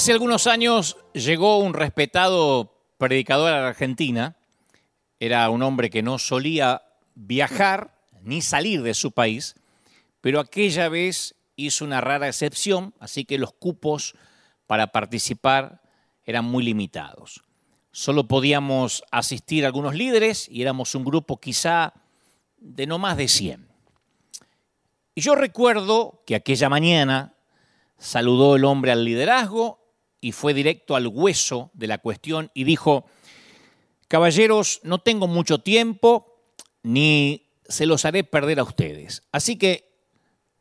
Hace algunos años llegó un respetado predicador a la Argentina. Era un hombre que no solía viajar ni salir de su país, pero aquella vez hizo una rara excepción, así que los cupos para participar eran muy limitados. Solo podíamos asistir algunos líderes y éramos un grupo quizá de no más de 100. Y yo recuerdo que aquella mañana saludó el hombre al liderazgo y fue directo al hueso de la cuestión y dijo, caballeros, no tengo mucho tiempo ni se los haré perder a ustedes, así que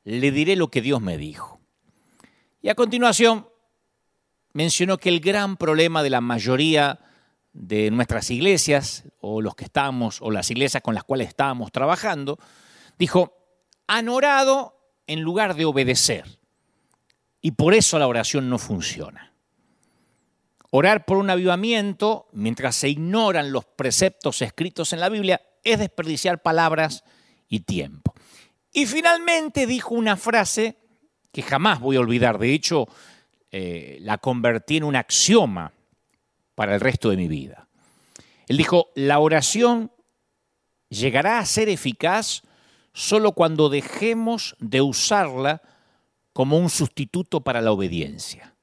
le diré lo que Dios me dijo. Y a continuación mencionó que el gran problema de la mayoría de nuestras iglesias, o los que estamos, o las iglesias con las cuales estábamos trabajando, dijo, han orado en lugar de obedecer. Y por eso la oración no funciona. Orar por un avivamiento mientras se ignoran los preceptos escritos en la Biblia es desperdiciar palabras y tiempo. Y finalmente dijo una frase que jamás voy a olvidar, de hecho eh, la convertí en un axioma para el resto de mi vida. Él dijo, la oración llegará a ser eficaz solo cuando dejemos de usarla como un sustituto para la obediencia.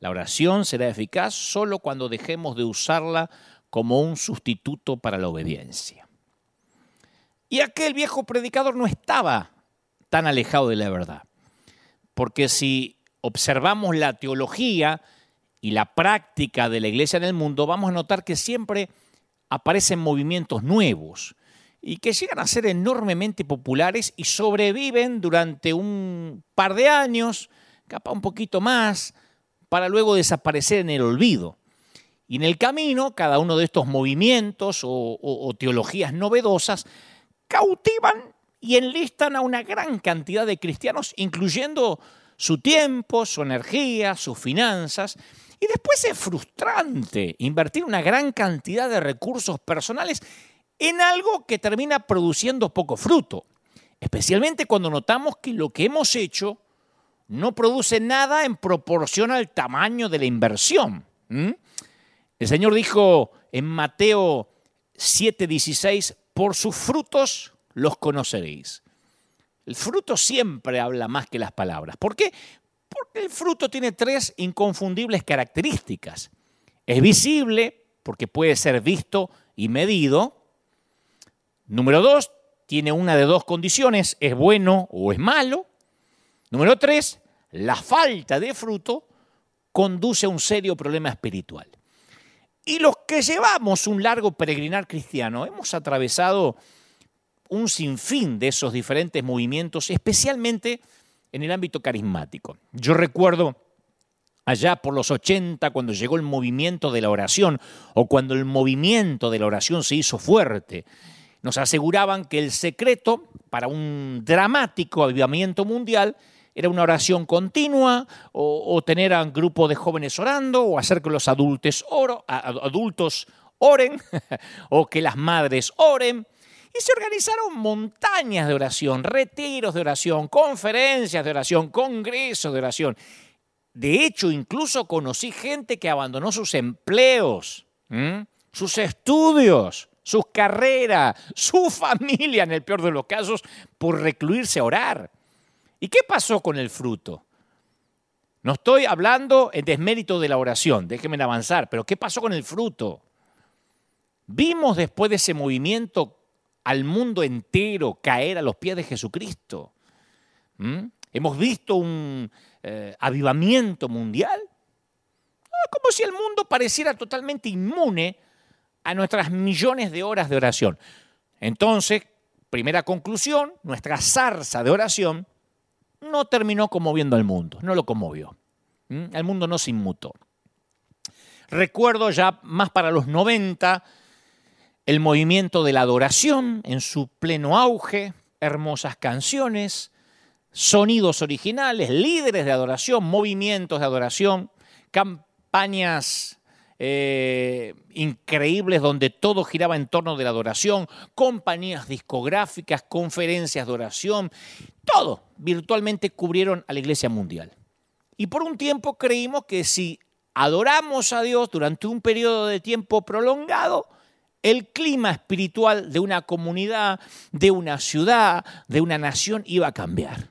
La oración será eficaz solo cuando dejemos de usarla como un sustituto para la obediencia. Y aquel viejo predicador no estaba tan alejado de la verdad, porque si observamos la teología y la práctica de la iglesia en el mundo, vamos a notar que siempre aparecen movimientos nuevos y que llegan a ser enormemente populares y sobreviven durante un par de años, capaz un poquito más, para luego desaparecer en el olvido. Y en el camino, cada uno de estos movimientos o, teologías novedosas cautivan y enlistan a una gran cantidad de cristianos, incluyendo su tiempo, su energía, sus finanzas. Y después es frustrante invertir una gran cantidad de recursos personales en algo que termina produciendo poco fruto, especialmente cuando notamos que lo que hemos hecho no produce nada en proporción al tamaño de la inversión. El Señor dijo en Mateo 7:16, por sus frutos los conoceréis. El fruto siempre habla más que las palabras. ¿Por qué? Porque el fruto tiene tres inconfundibles características. Es visible porque puede ser visto y medido. Número dos, tiene una de dos condiciones, es bueno o es malo. Número tres, la falta de fruto conduce a un serio problema espiritual. Y los que llevamos un largo peregrinar cristiano hemos atravesado un sinfín de esos diferentes movimientos, especialmente en el ámbito carismático. Yo recuerdo allá por los 80, cuando llegó el movimiento de la oración, o cuando el movimiento de la oración se hizo fuerte, nos aseguraban que el secreto para un dramático avivamiento mundial era una oración continua, o, tener a un grupo de jóvenes orando, o hacer que los adultos, oro, adultos oren, o que las madres oren. Y se organizaron montañas de oración, retiros de oración, conferencias de oración, congresos de oración. De hecho, incluso conocí gente que abandonó sus empleos, sus estudios, sus carreras, su familia, en el peor de los casos, por recluirse a orar. ¿Y qué pasó con el fruto? No estoy hablando en desmérito de la oración, déjenme avanzar, pero ¿qué pasó con el fruto? Vimos después de ese movimiento al mundo entero caer a los pies de Jesucristo. Hemos visto un eh, avivamiento mundial. Ah, como si el mundo pareciera totalmente inmune a nuestras millones de horas de oración. Entonces, primera conclusión, nuestra zarza de oración no terminó conmoviendo al mundo, no lo conmovió. El mundo no se inmutó. Recuerdo ya más para los 90 el movimiento de la adoración en su pleno auge, hermosas canciones, sonidos originales, líderes de adoración, movimientos de adoración, campañas eh, increíbles donde todo giraba en torno de la adoración, compañías discográficas, conferencias de oración, todo virtualmente cubrieron a la iglesia mundial. Y por un tiempo creímos que si adoramos a Dios durante un periodo de tiempo prolongado, el clima espiritual de una comunidad, de una ciudad, de una nación iba a cambiar.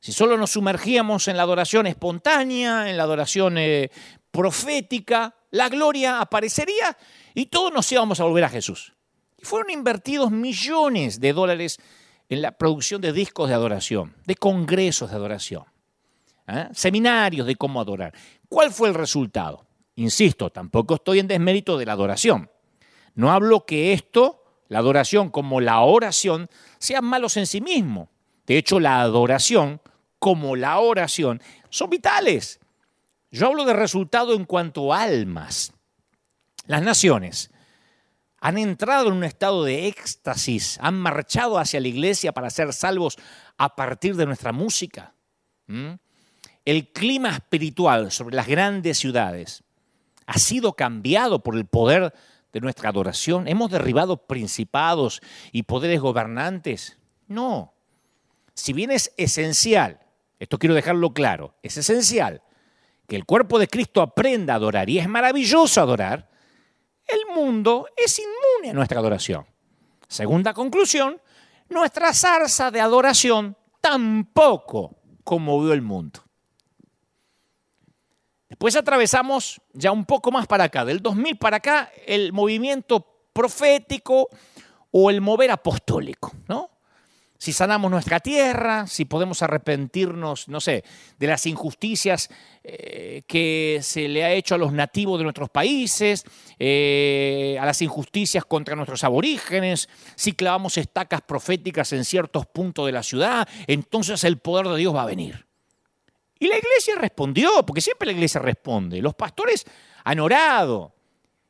Si solo nos sumergíamos en la adoración espontánea, en la adoración eh, profética, la gloria aparecería y todos nos íbamos a volver a Jesús. Y fueron invertidos millones de dólares en la producción de discos de adoración, de congresos de adoración, ¿eh? seminarios de cómo adorar. ¿Cuál fue el resultado? Insisto, tampoco estoy en desmérito de la adoración. No hablo que esto, la adoración como la oración, sean malos en sí mismo. De hecho, la adoración como la oración son vitales. Yo hablo de resultado en cuanto a almas. Las naciones han entrado en un estado de éxtasis, han marchado hacia la iglesia para ser salvos a partir de nuestra música. El clima espiritual sobre las grandes ciudades ha sido cambiado por el poder de nuestra adoración? ¿Hemos derribado principados y poderes gobernantes? No. Si bien es esencial, esto quiero dejarlo claro, es esencial que el cuerpo de Cristo aprenda a adorar y es maravilloso adorar, el mundo es inmune a nuestra adoración. Segunda conclusión, nuestra zarza de adoración tampoco conmovió el mundo. Después atravesamos ya un poco más para acá, del 2000 para acá, el movimiento profético o el mover apostólico, ¿no? Si sanamos nuestra tierra, si podemos arrepentirnos, no sé, de las injusticias eh, que se le ha hecho a los nativos de nuestros países, eh, a las injusticias contra nuestros aborígenes, si clavamos estacas proféticas en ciertos puntos de la ciudad, entonces el poder de Dios va a venir. Y la iglesia respondió, porque siempre la iglesia responde. Los pastores han orado.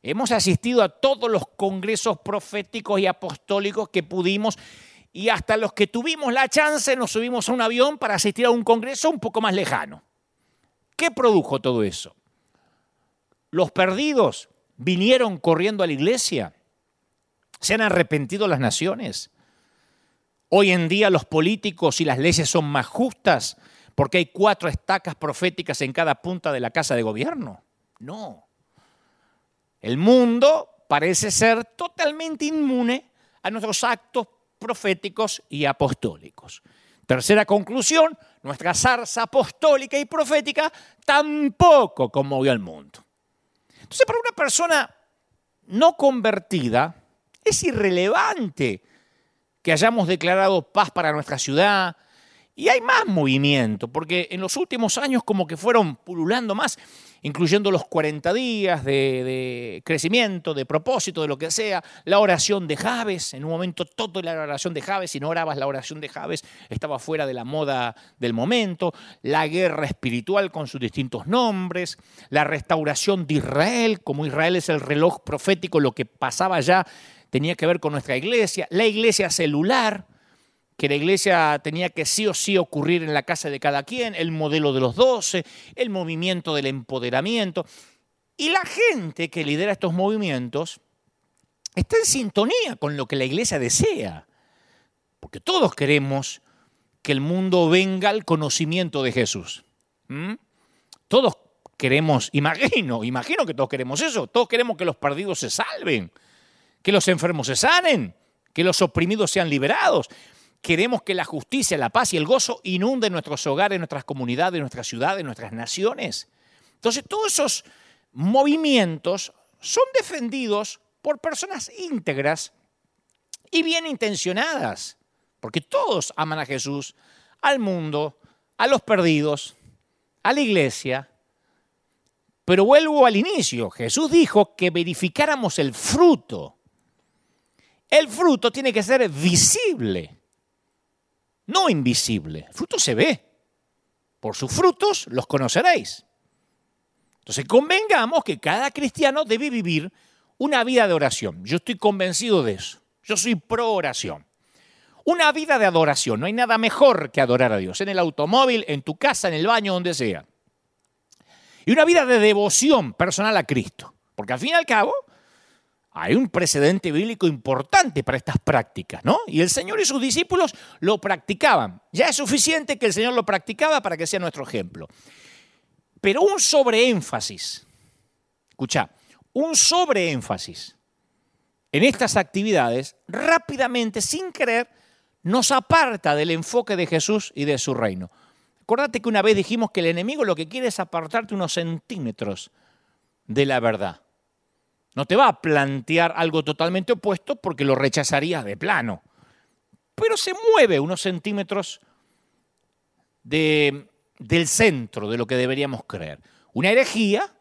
Hemos asistido a todos los congresos proféticos y apostólicos que pudimos y hasta los que tuvimos la chance nos subimos a un avión para asistir a un congreso un poco más lejano. ¿Qué produjo todo eso? Los perdidos vinieron corriendo a la iglesia. Se han arrepentido las naciones. Hoy en día los políticos y las leyes son más justas porque hay cuatro estacas proféticas en cada punta de la casa de gobierno. No. El mundo parece ser totalmente inmune a nuestros actos proféticos y apostólicos. Tercera conclusión, nuestra zarza apostólica y profética tampoco conmovió al mundo. Entonces, para una persona no convertida, es irrelevante que hayamos declarado paz para nuestra ciudad, y hay más movimiento, porque en los últimos años como que fueron pululando más, incluyendo los 40 días de, crecimiento, de propósito, de lo que sea, la oración de Javes, en un momento todo la oración de Javes, si no orabas la oración de Javes estaba fuera de la moda del momento, la guerra espiritual con sus distintos nombres, la restauración de Israel, como Israel es el reloj profético, lo que pasaba ya tenía que ver con nuestra iglesia, la iglesia celular, que la iglesia tenía que sí o sí ocurrir en la casa de cada quien, el modelo de los doce, el movimiento del empoderamiento. Y la gente que lidera estos movimientos está en sintonía con lo que la iglesia desea, porque todos queremos que el mundo venga al conocimiento de Jesús. Todos queremos, imagino, imagino que todos queremos eso, todos queremos que los perdidos se salven, que los enfermos se sanen, que los oprimidos sean liberados. Queremos que la justicia, la paz y el gozo inunden nuestros hogares, nuestras comunidades, nuestras ciudades, nuestras naciones. Entonces, todos esos movimientos son defendidos por personas íntegras y bien intencionadas, porque todos aman a Jesús, al mundo, a los perdidos, a la iglesia. Pero vuelvo al inicio, Jesús dijo que verificáramos el fruto. El fruto tiene que ser visible no invisible. El fruto se ve. Por sus frutos los conoceréis. Entonces convengamos que cada cristiano debe vivir una vida de oración. Yo estoy convencido de eso. Yo soy pro oración. Una vida de adoración. No hay nada mejor que adorar a Dios. En el automóvil, en tu casa, en el baño, donde sea. Y una vida de devoción personal a Cristo. Porque al fin y al cabo, hay un precedente bíblico importante para estas prácticas, ¿no? Y el Señor y sus discípulos lo practicaban. Ya es suficiente que el Señor lo practicaba para que sea nuestro ejemplo. Pero un sobreénfasis, escucha, un sobreénfasis en estas actividades rápidamente, sin querer, nos aparta del enfoque de Jesús y de su reino. Acuérdate que una vez dijimos que el enemigo lo que quiere es apartarte unos centímetros de la verdad. No te va a plantear algo totalmente opuesto porque lo rechazarías de plano. Pero se mueve unos centímetros de, del centro de lo que deberíamos creer. Una herejía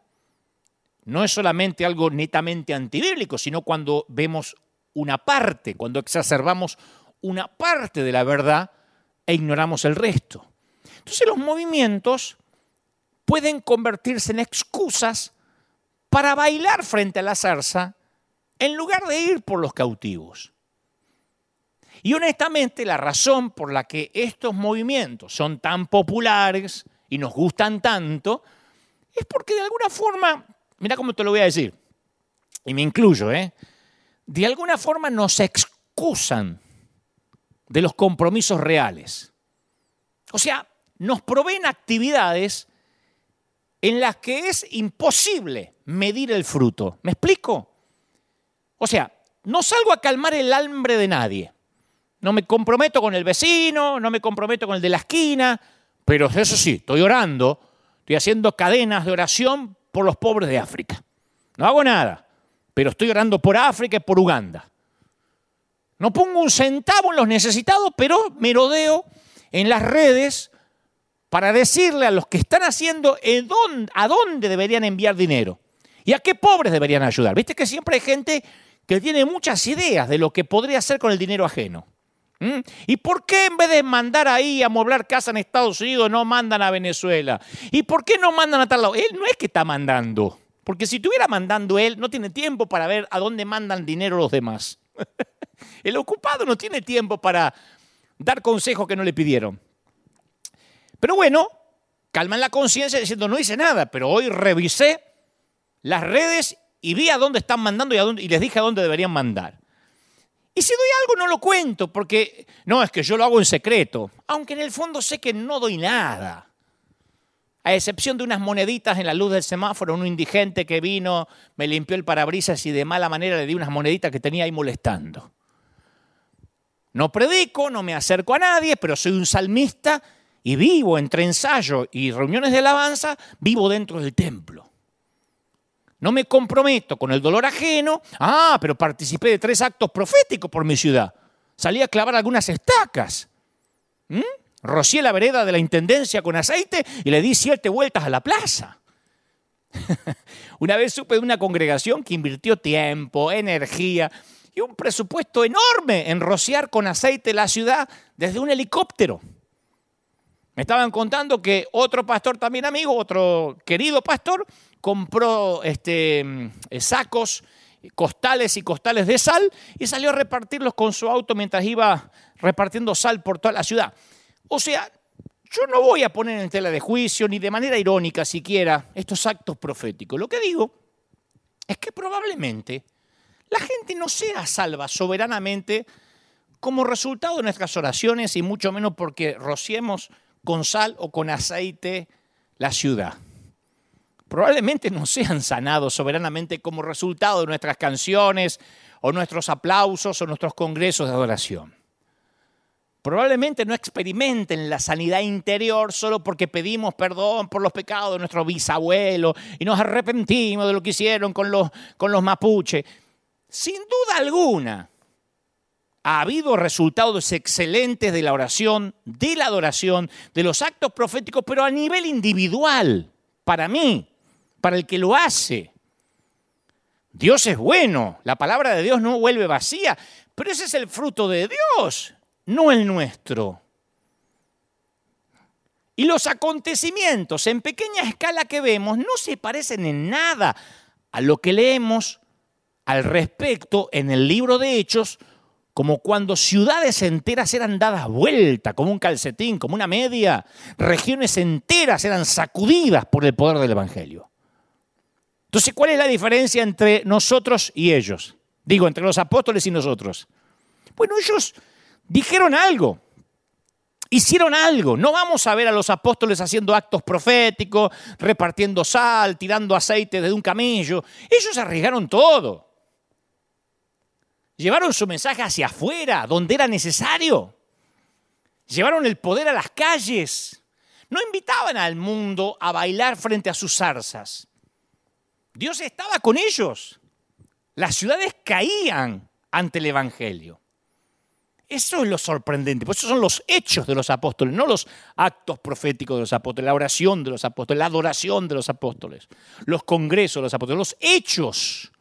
no es solamente algo netamente antibíblico, sino cuando vemos una parte, cuando exacerbamos una parte de la verdad e ignoramos el resto. Entonces los movimientos pueden convertirse en excusas para bailar frente a la zarza en lugar de ir por los cautivos. Y honestamente la razón por la que estos movimientos son tan populares y nos gustan tanto es porque de alguna forma, mira cómo te lo voy a decir, y me incluyo, ¿eh? de alguna forma nos excusan de los compromisos reales. O sea, nos proveen actividades en las que es imposible medir el fruto. ¿Me explico? O sea, no salgo a calmar el hambre de nadie. No me comprometo con el vecino, no me comprometo con el de la esquina, pero eso sí, estoy orando, estoy haciendo cadenas de oración por los pobres de África. No hago nada, pero estoy orando por África y por Uganda. No pongo un centavo en los necesitados, pero merodeo en las redes para decirle a los que están haciendo a dónde deberían enviar dinero y a qué pobres deberían ayudar. Viste que siempre hay gente que tiene muchas ideas de lo que podría hacer con el dinero ajeno. ¿Y por qué en vez de mandar ahí a moblar casa en Estados Unidos no mandan a Venezuela? ¿Y por qué no mandan a tal lado? Él no es que está mandando, porque si estuviera mandando él, no tiene tiempo para ver a dónde mandan dinero los demás. El ocupado no tiene tiempo para dar consejos que no le pidieron. Pero bueno, calman la conciencia diciendo, no hice nada, pero hoy revisé las redes y vi a dónde están mandando y, a dónde, les dije a dónde deberían mandar. Y si doy algo no lo cuento, porque no, es que yo lo hago en secreto, aunque en el fondo sé que no doy nada. A excepción de unas moneditas en la luz del semáforo, un indigente que vino, me limpió el parabrisas y de mala manera le di unas moneditas que tenía ahí molestando. No predico, no me acerco a nadie, pero soy un salmista y vivo entre ensayo y reuniones de alabanza, vivo dentro del templo. No me comprometo con el dolor ajeno. Ah, pero participé de tres actos proféticos por mi ciudad. Salí a clavar algunas estacas. ¿Mm? Rocié la vereda de la intendencia con aceite y le di siete vueltas a la plaza. una vez supe de una congregación que invirtió tiempo, energía y un presupuesto enorme en rociar con aceite la ciudad desde un helicóptero. Me estaban contando que otro pastor también amigo, otro querido pastor, compró este, eh, sacos, costales y costales de sal y salió a repartirlos con su auto mientras iba repartiendo sal por toda la ciudad. O sea, yo no voy a poner en tela de juicio ni de manera irónica siquiera estos actos proféticos. Lo que digo es que probablemente la gente no sea salva soberanamente como resultado de nuestras oraciones y mucho menos porque rociemos con sal o con aceite la ciudad. Probablemente no sean sanados soberanamente como resultado de nuestras canciones o nuestros aplausos o nuestros congresos de adoración. Probablemente no experimenten la sanidad interior solo porque pedimos perdón por los pecados de nuestro bisabuelo y nos arrepentimos de lo que hicieron con los, con los mapuches. Sin duda alguna, ha habido resultados excelentes de la oración, de la adoración, de los actos proféticos, pero a nivel individual, para mí, para el que lo hace. Dios es bueno, la palabra de Dios no vuelve vacía, pero ese es el fruto de Dios, no el nuestro. Y los acontecimientos en pequeña escala que vemos no se parecen en nada a lo que leemos al respecto en el libro de Hechos, como cuando ciudades enteras eran dadas vuelta, como un calcetín, como una media, regiones enteras eran sacudidas por el poder del Evangelio. Entonces, ¿cuál es la diferencia entre nosotros y ellos? Digo, entre los apóstoles y nosotros. Bueno, ellos dijeron algo. hicieron algo. No vamos a ver a los apóstoles haciendo actos proféticos, repartiendo sal, tirando aceite de un camello. Ellos arriesgaron todo. Llevaron su mensaje hacia afuera, donde era necesario. Llevaron el poder a las calles. No invitaban al mundo a bailar frente a sus zarzas. Dios estaba con ellos. Las ciudades caían ante el Evangelio. Eso es lo sorprendente, pues esos son los hechos de los apóstoles, no los actos proféticos de los apóstoles, la oración de los apóstoles, la adoración de los apóstoles, los congresos de los apóstoles, los hechos.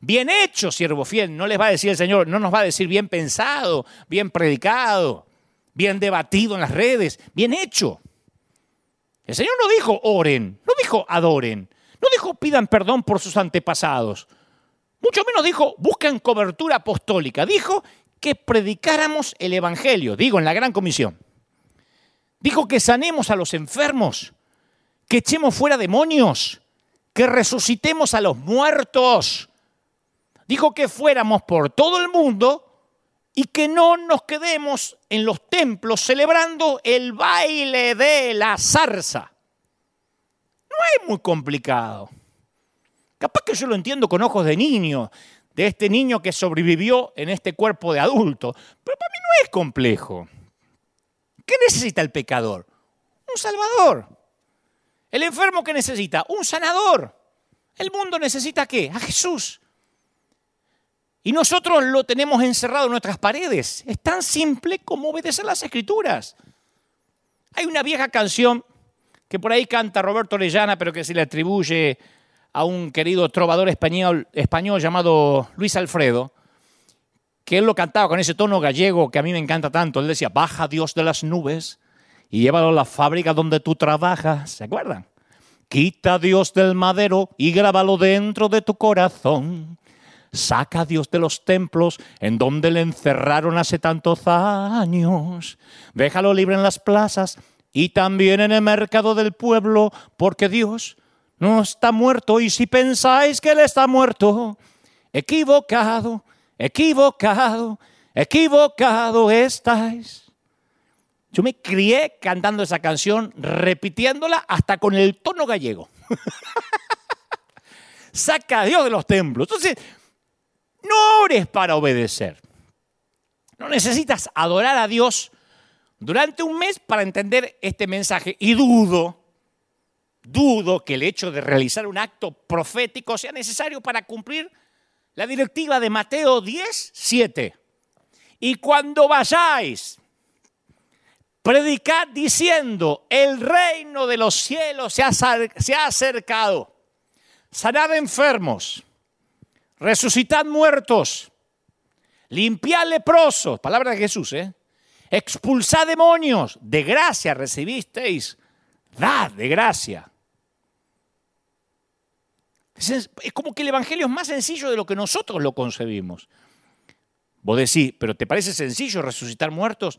Bien hecho, siervo fiel, no les va a decir el Señor, no nos va a decir bien pensado, bien predicado, bien debatido en las redes, bien hecho. El Señor no dijo oren, no dijo adoren, no dijo pidan perdón por sus antepasados, mucho menos dijo buscan cobertura apostólica, dijo que predicáramos el Evangelio, digo, en la gran comisión. Dijo que sanemos a los enfermos, que echemos fuera demonios, que resucitemos a los muertos. Dijo que fuéramos por todo el mundo y que no nos quedemos en los templos celebrando el baile de la zarza. No es muy complicado. Capaz que yo lo entiendo con ojos de niño, de este niño que sobrevivió en este cuerpo de adulto. Pero para mí no es complejo. ¿Qué necesita el pecador? Un salvador. El enfermo que necesita? Un sanador. El mundo necesita qué? A Jesús. Y nosotros lo tenemos encerrado en nuestras paredes. Es tan simple como obedecer las escrituras. Hay una vieja canción que por ahí canta Roberto Orellana, pero que se le atribuye a un querido trovador español, español llamado Luis Alfredo, que él lo cantaba con ese tono gallego que a mí me encanta tanto. Él decía, baja Dios de las nubes y llévalo a la fábrica donde tú trabajas. ¿Se acuerdan? Quita Dios del madero y grábalo dentro de tu corazón. Saca a Dios de los templos en donde le encerraron hace tantos años. Déjalo libre en las plazas y también en el mercado del pueblo, porque Dios no está muerto y si pensáis que Él está muerto, equivocado, equivocado, equivocado estáis. Yo me crié cantando esa canción, repitiéndola hasta con el tono gallego. Saca a Dios de los templos. Entonces, no ores para obedecer. No necesitas adorar a Dios durante un mes para entender este mensaje. Y dudo dudo que el hecho de realizar un acto profético sea necesario para cumplir la directiva de Mateo 10, 7. Y cuando vayáis, predicad diciendo, el reino de los cielos se ha, se ha acercado. Sanad enfermos, resucitad muertos, limpiad leprosos, palabra de Jesús, ¿eh? expulsad demonios, de gracia recibisteis, dad de gracia. Es, como que el Evangelio es más sencillo de lo que nosotros lo concebimos. Vos decís, pero ¿te parece sencillo resucitar muertos?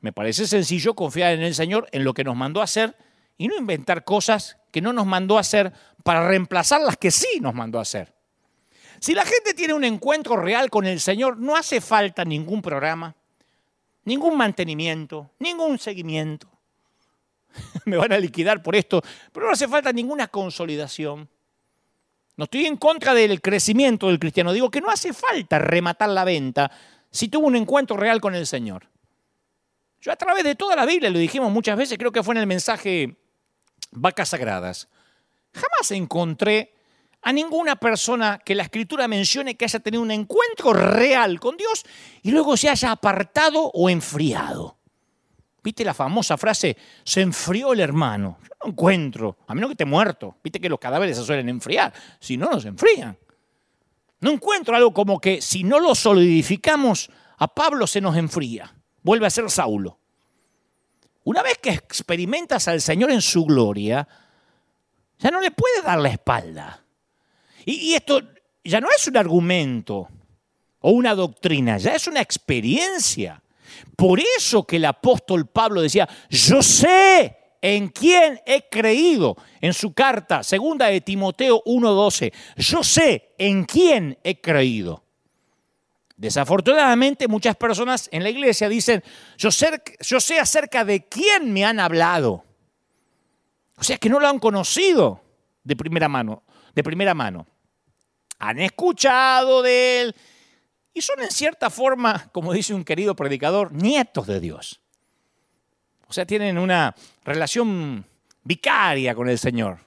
Me parece sencillo confiar en el Señor, en lo que nos mandó a hacer y no inventar cosas que no nos mandó a hacer para reemplazar las que sí nos mandó a hacer. Si la gente tiene un encuentro real con el Señor, no hace falta ningún programa, ningún mantenimiento, ningún seguimiento. Me van a liquidar por esto, pero no hace falta ninguna consolidación. No estoy en contra del crecimiento del cristiano. Digo que no hace falta rematar la venta si tuvo un encuentro real con el Señor. Yo a través de toda la Biblia, lo dijimos muchas veces, creo que fue en el mensaje Vacas Sagradas, jamás encontré a ninguna persona que la escritura mencione que haya tenido un encuentro real con Dios y luego se haya apartado o enfriado. ¿Viste la famosa frase, se enfrió el hermano? Yo no encuentro, a menos que esté muerto. Viste que los cadáveres se suelen enfriar, si no, no se enfrían. No encuentro algo como que si no lo solidificamos, a Pablo se nos enfría, vuelve a ser Saulo. Una vez que experimentas al Señor en su gloria, ya no le puedes dar la espalda. Y, esto ya no es un argumento o una doctrina, ya es una experiencia. Por eso que el apóstol Pablo decía, yo sé en quién he creído. En su carta, segunda de Timoteo 1.12, yo sé en quién he creído. Desafortunadamente, muchas personas en la iglesia dicen, yo sé, yo sé acerca de quién me han hablado. O sea, que no lo han conocido de primera mano, de primera mano. Han escuchado de él y son en cierta forma, como dice un querido predicador, nietos de Dios. O sea, tienen una relación vicaria con el Señor.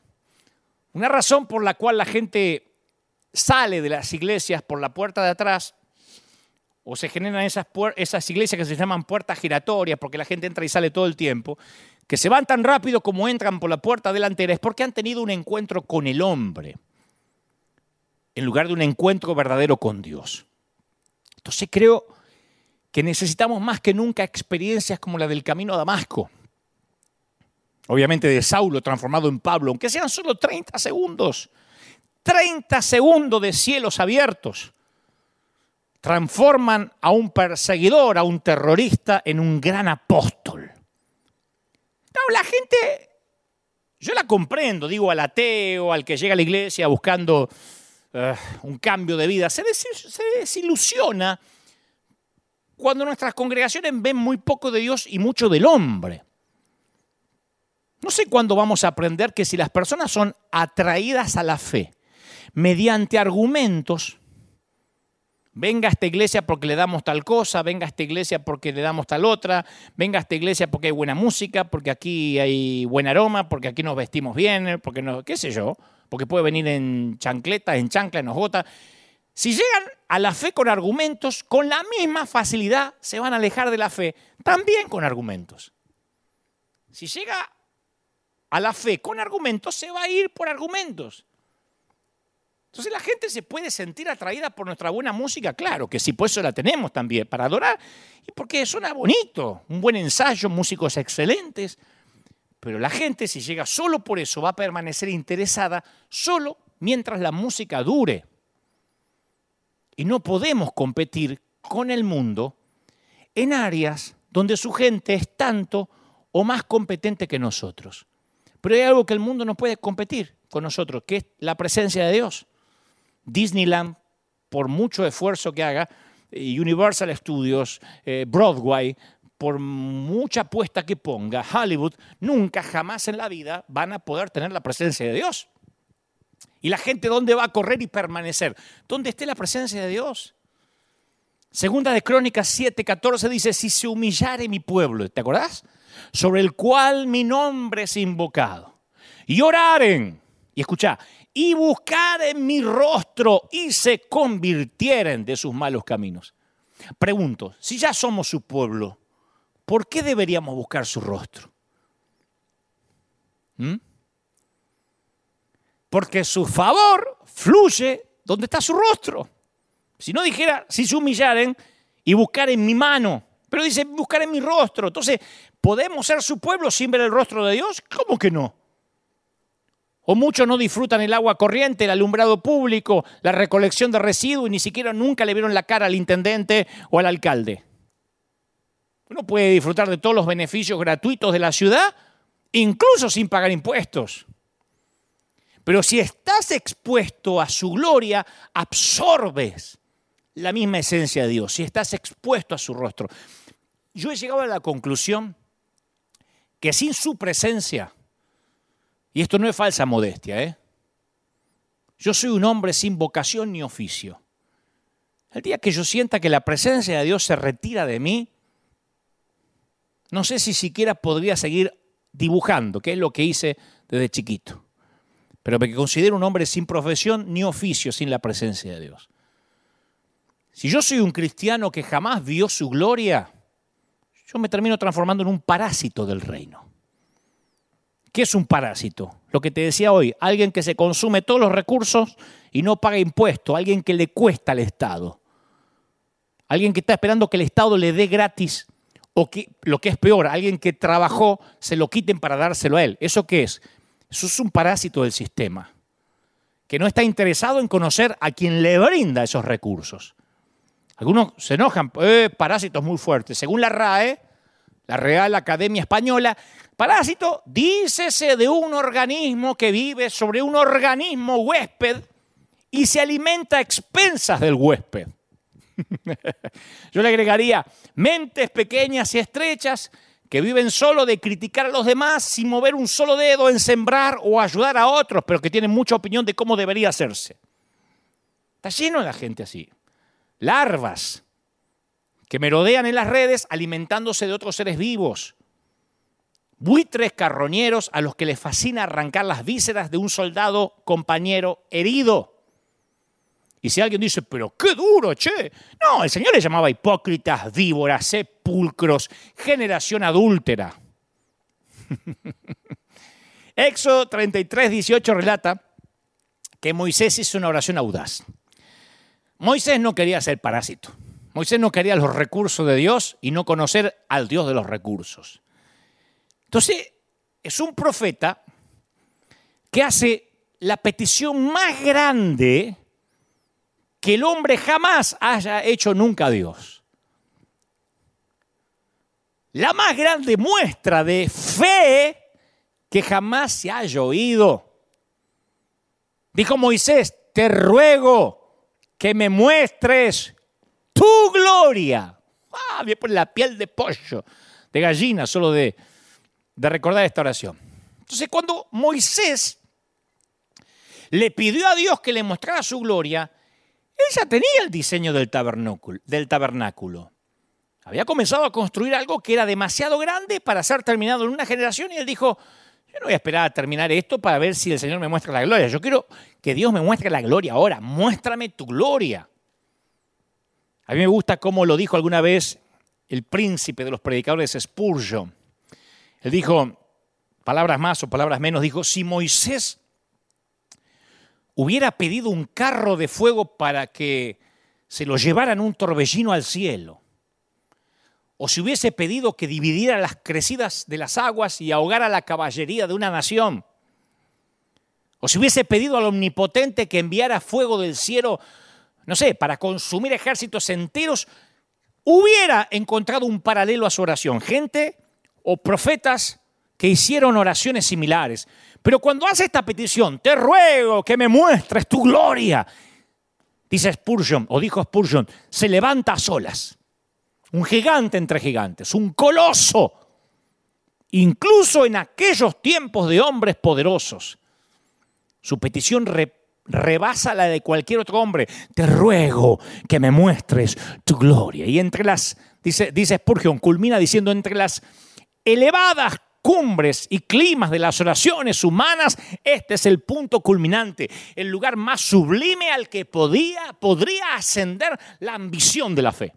Una razón por la cual la gente sale de las iglesias por la puerta de atrás o se generan esas, iglesias que se llaman puertas giratorias porque la gente entra y sale todo el tiempo, que se van tan rápido como entran por la puerta delantera, es porque han tenido un encuentro con el hombre en lugar de un encuentro verdadero con Dios. Entonces creo que necesitamos más que nunca experiencias como la del camino a Damasco. Obviamente de Saulo transformado en Pablo, aunque sean solo 30 segundos. 30 segundos de cielos abiertos transforman a un perseguidor, a un terrorista, en un gran apóstol. la gente, yo la comprendo, digo al ateo, al que llega a la iglesia buscando eh, un cambio de vida, se, se desilusiona cuando nuestras congregaciones ven muy poco de Dios y mucho del hombre. No sé cuándo vamos a aprender que si las personas son atraídas a la fe mediante argumentos, venga a esta iglesia porque le damos tal cosa, venga a esta iglesia porque le damos tal otra, venga a esta iglesia porque hay buena música, porque aquí hay buen aroma, porque aquí nos vestimos bien, porque no, qué sé yo, porque puede venir en chancletas, en chancla, en ojota. Si llegan a la fe con argumentos, con la misma facilidad se van a alejar de la fe, también con argumentos. Si llega a la fe con argumentos, se va a ir por argumentos. Entonces la gente se puede sentir atraída por nuestra buena música, claro que sí, por eso la tenemos también, para adorar, y porque suena bonito, un buen ensayo, músicos excelentes, pero la gente si llega solo por eso va a permanecer interesada solo mientras la música dure. Y no podemos competir con el mundo en áreas donde su gente es tanto o más competente que nosotros. Pero hay algo que el mundo no puede competir con nosotros, que es la presencia de Dios. Disneyland, por mucho esfuerzo que haga, Universal Studios, eh, Broadway, por mucha apuesta que ponga, Hollywood, nunca, jamás en la vida van a poder tener la presencia de Dios. ¿Y la gente dónde va a correr y permanecer? Donde esté la presencia de Dios. Segunda de Crónicas 7, 14 dice, si se humillare mi pueblo, ¿te acordás? Sobre el cual mi nombre es invocado. Y oraren, y escucha, y buscaren mi rostro y se convirtieren de sus malos caminos. Pregunto, si ya somos su pueblo, ¿por qué deberíamos buscar su rostro? ¿Mm? Porque su favor fluye donde está su rostro. Si no dijera, si se humillaren y buscar en mi mano, pero dice buscar en mi rostro. Entonces, ¿podemos ser su pueblo sin ver el rostro de Dios? ¿Cómo que no? O muchos no disfrutan el agua corriente, el alumbrado público, la recolección de residuos y ni siquiera nunca le vieron la cara al intendente o al alcalde. Uno puede disfrutar de todos los beneficios gratuitos de la ciudad, incluso sin pagar impuestos. Pero si estás expuesto a su gloria, absorbes la misma esencia de Dios. Si estás expuesto a su rostro. Yo he llegado a la conclusión que sin su presencia, y esto no es falsa modestia, ¿eh? yo soy un hombre sin vocación ni oficio. El día que yo sienta que la presencia de Dios se retira de mí, no sé si siquiera podría seguir dibujando, que es lo que hice desde chiquito pero me considero un hombre sin profesión ni oficio sin la presencia de Dios. Si yo soy un cristiano que jamás vio su gloria, yo me termino transformando en un parásito del reino. ¿Qué es un parásito? Lo que te decía hoy, alguien que se consume todos los recursos y no paga impuestos, alguien que le cuesta al Estado, alguien que está esperando que el Estado le dé gratis o que, lo que es peor, alguien que trabajó, se lo quiten para dárselo a él. ¿Eso qué es? Eso es un parásito del sistema, que no está interesado en conocer a quien le brinda esos recursos. Algunos se enojan, eh, parásitos muy fuertes. Según la RAE, la Real Academia Española, parásito, dícese de un organismo que vive sobre un organismo huésped y se alimenta a expensas del huésped. Yo le agregaría mentes pequeñas y estrechas que viven solo de criticar a los demás sin mover un solo dedo en sembrar o ayudar a otros, pero que tienen mucha opinión de cómo debería hacerse. Está lleno de la gente así. Larvas que merodean en las redes alimentándose de otros seres vivos. Buitres carroñeros a los que les fascina arrancar las vísceras de un soldado compañero herido. Y si alguien dice, pero qué duro, che. No, el Señor le llamaba hipócritas, víboras, sepulcros, generación adúltera. Éxodo 33, 18 relata que Moisés hizo una oración audaz. Moisés no quería ser parásito. Moisés no quería los recursos de Dios y no conocer al Dios de los recursos. Entonces, es un profeta que hace la petición más grande que el hombre jamás haya hecho nunca a Dios. La más grande muestra de fe que jamás se haya oído. Dijo Moisés, te ruego que me muestres tu gloria. Ah, me pone la piel de pollo, de gallina, solo de, de recordar esta oración. Entonces, cuando Moisés le pidió a Dios que le mostrara su gloria, él ya tenía el diseño del tabernáculo, del tabernáculo. Había comenzado a construir algo que era demasiado grande para ser terminado en una generación y él dijo, yo no voy a esperar a terminar esto para ver si el Señor me muestra la gloria. Yo quiero que Dios me muestre la gloria ahora. Muéstrame tu gloria. A mí me gusta cómo lo dijo alguna vez el príncipe de los predicadores Spurgeon. Él dijo, palabras más o palabras menos, dijo, si Moisés hubiera pedido un carro de fuego para que se lo llevaran un torbellino al cielo, o si hubiese pedido que dividiera las crecidas de las aguas y ahogara la caballería de una nación, o si hubiese pedido al omnipotente que enviara fuego del cielo, no sé, para consumir ejércitos enteros, hubiera encontrado un paralelo a su oración. Gente o profetas que hicieron oraciones similares. Pero cuando hace esta petición, te ruego que me muestres tu gloria, dice Spurgeon, o dijo Spurgeon, se levanta a solas. Un gigante entre gigantes, un coloso, incluso en aquellos tiempos de hombres poderosos. Su petición rebasa la de cualquier otro hombre. Te ruego que me muestres tu gloria. Y entre las, dice, dice Spurgeon, culmina diciendo, entre las elevadas cumbres y climas de las oraciones humanas, este es el punto culminante, el lugar más sublime al que podía, podría ascender la ambición de la fe.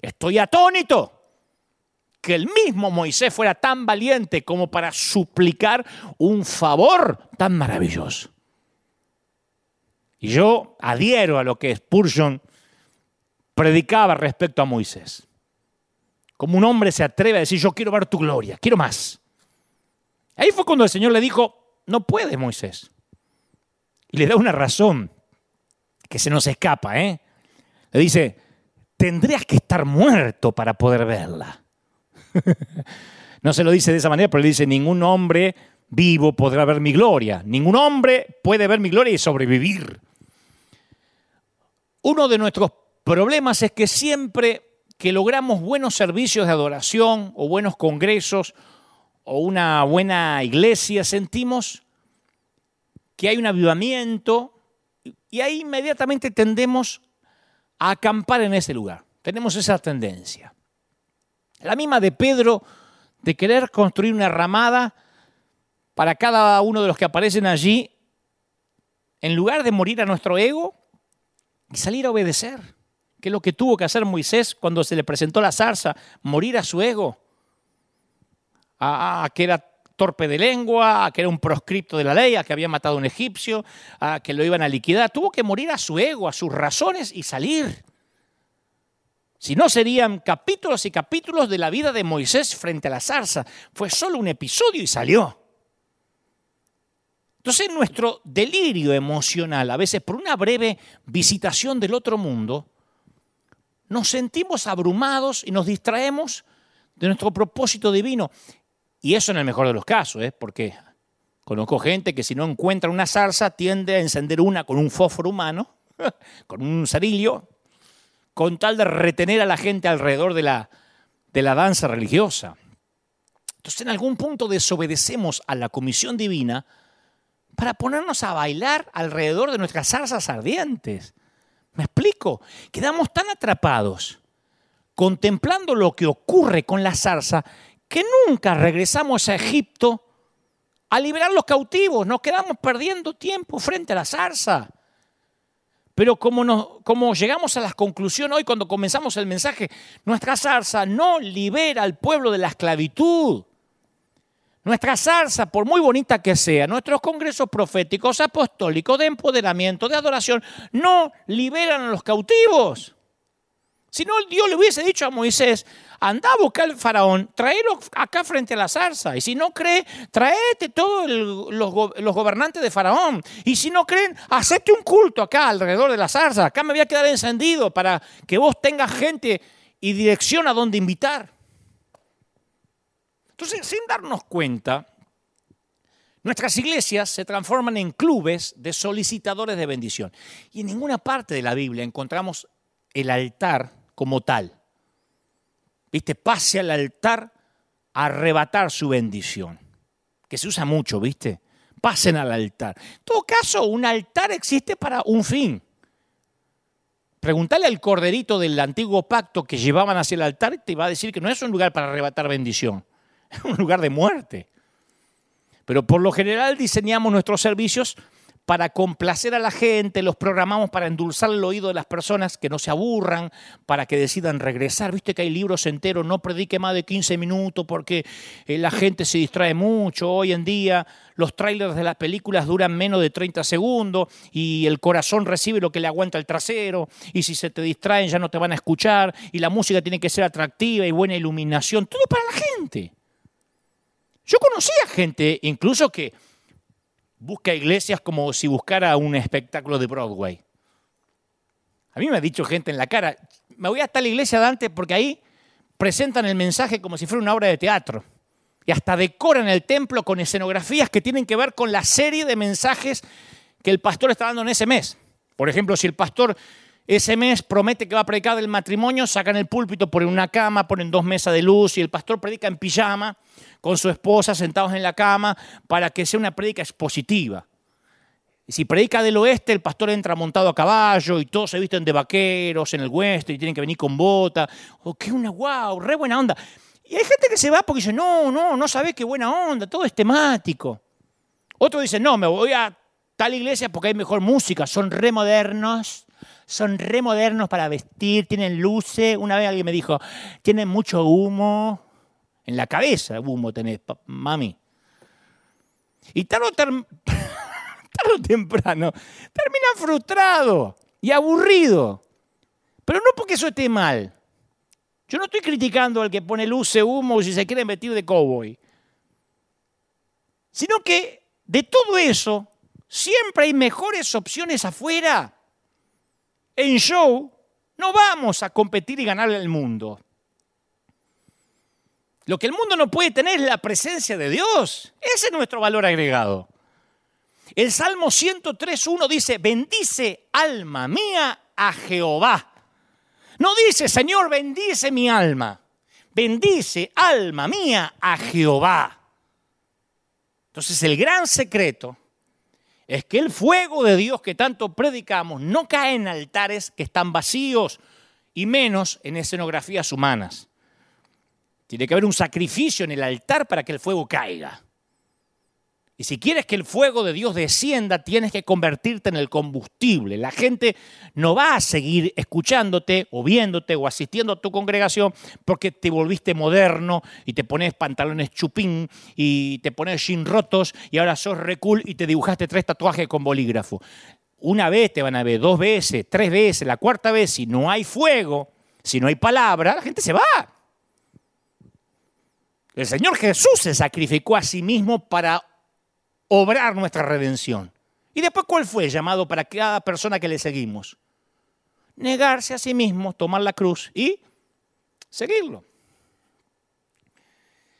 Estoy atónito que el mismo Moisés fuera tan valiente como para suplicar un favor tan maravilloso. Y yo adhiero a lo que Spurgeon predicaba respecto a Moisés. Como un hombre se atreve a decir, yo quiero ver tu gloria, quiero más. Ahí fue cuando el Señor le dijo, no puede Moisés. Y le da una razón que se nos escapa. ¿eh? Le dice, tendrías que estar muerto para poder verla. no se lo dice de esa manera, pero le dice, ningún hombre vivo podrá ver mi gloria. Ningún hombre puede ver mi gloria y sobrevivir. Uno de nuestros problemas es que siempre que logramos buenos servicios de adoración o buenos congresos o una buena iglesia, sentimos que hay un avivamiento y ahí inmediatamente tendemos a acampar en ese lugar. Tenemos esa tendencia. La misma de Pedro de querer construir una ramada para cada uno de los que aparecen allí, en lugar de morir a nuestro ego y salir a obedecer, que es lo que tuvo que hacer Moisés cuando se le presentó la zarza, morir a su ego a, que era torpe de lengua, a que era un proscripto de la ley, a que había matado a un egipcio, a que lo iban a liquidar. Tuvo que morir a su ego, a sus razones y salir. Si no, serían capítulos y capítulos de la vida de Moisés frente a la zarza. Fue solo un episodio y salió. Entonces nuestro delirio emocional, a veces por una breve visitación del otro mundo, nos sentimos abrumados y nos distraemos de nuestro propósito divino. Y eso en el mejor de los casos, ¿eh? porque conozco gente que si no encuentra una zarza tiende a encender una con un fósforo humano, con un cerillo, con tal de retener a la gente alrededor de la, de la danza religiosa. Entonces en algún punto desobedecemos a la comisión divina para ponernos a bailar alrededor de nuestras zarzas ardientes. ¿Me explico? Quedamos tan atrapados contemplando lo que ocurre con la zarza que nunca regresamos a Egipto a liberar los cautivos. Nos quedamos perdiendo tiempo frente a la zarza. Pero como, como llegamos a la conclusión hoy cuando comenzamos el mensaje, nuestra zarza no libera al pueblo de la esclavitud. Nuestra zarza, por muy bonita que sea, nuestros congresos proféticos, apostólicos, de empoderamiento, de adoración, no liberan a los cautivos. Si no, Dios le hubiese dicho a Moisés, anda a buscar al faraón, tráelo acá frente a la zarza. Y si no cree, tráete todos los, los, gobernantes de faraón. Y si no creen, hacete un culto acá alrededor de la zarza. Acá me voy a quedar encendido para que vos tengas gente y dirección a dónde invitar. Entonces, sin darnos cuenta, nuestras iglesias se transforman en clubes de solicitadores de bendición. Y en ninguna parte de la Biblia encontramos el altar como tal. ¿Viste? Pase al altar a arrebatar su bendición. Que se usa mucho, ¿viste? Pasen al altar. En todo caso, un altar existe para un fin. Preguntale al corderito del antiguo pacto que llevaban hacia el altar y te va a decir que no es un lugar para arrebatar bendición. es un lugar de muerte. Pero por lo general diseñamos nuestros servicios para complacer a la gente, los programamos para endulzar el oído de las personas, que no se aburran, para que decidan regresar. Viste que hay libros enteros, no predique más de 15 minutos porque eh, la gente se distrae mucho. Hoy en día los trailers de las películas duran menos de 30 segundos y el corazón recibe lo que le aguanta el trasero y si se te distraen ya no te van a escuchar y la música tiene que ser atractiva y buena iluminación. Todo para la gente. Yo conocía gente incluso que busca iglesias como si buscara un espectáculo de Broadway. A mí me ha dicho gente en la cara, me voy hasta la iglesia de antes porque ahí presentan el mensaje como si fuera una obra de teatro. Y hasta decoran el templo con escenografías que tienen que ver con la serie de mensajes que el pastor está dando en ese mes. Por ejemplo, si el pastor ese mes promete que va a predicar del matrimonio, sacan el púlpito, ponen una cama, ponen dos mesas de luz y el pastor predica en pijama con su esposa sentados en la cama para que sea una prédica expositiva. Y si predica del oeste, el pastor entra montado a caballo y todos se visten de vaqueros en el oeste y tienen que venir con bota. Oh, qué una wow, re buena onda. Y hay gente que se va porque dice, no, no, no sabes qué buena onda, todo es temático. Otro dice, no, me voy a tal iglesia porque hay mejor música, son re modernos, son re modernos para vestir, tienen luces. Una vez alguien me dijo, tienen mucho humo. En la cabeza humo tenés, mami. Y tarde o, temprano termina frustrado y aburrido. Pero no porque eso esté mal. Yo no estoy criticando al que pone luces, humo, si se quiere vestir de cowboy. Sino que de todo eso siempre hay mejores opciones afuera. En show no vamos a competir y ganarle al mundo. Lo que el mundo no puede tener es la presencia de Dios. Ese es nuestro valor agregado. El Salmo 103.1 dice, bendice alma mía a Jehová. No dice, Señor, bendice mi alma. Bendice alma mía a Jehová. Entonces el gran secreto es que el fuego de Dios que tanto predicamos no cae en altares que están vacíos y menos en escenografías humanas. Tiene que haber un sacrificio en el altar para que el fuego caiga. Y si quieres que el fuego de Dios descienda, tienes que convertirte en el combustible. La gente no va a seguir escuchándote o viéndote o asistiendo a tu congregación porque te volviste moderno y te pones pantalones chupín y te pones jeans rotos y ahora sos re cool y te dibujaste tres tatuajes con bolígrafo. Una vez te van a ver, dos veces, tres veces, la cuarta vez, si no hay fuego, si no hay palabra, la gente se va. El Señor Jesús se sacrificó a sí mismo para obrar nuestra redención. ¿Y después cuál fue el llamado para cada persona que le seguimos? Negarse a sí mismo, tomar la cruz y seguirlo.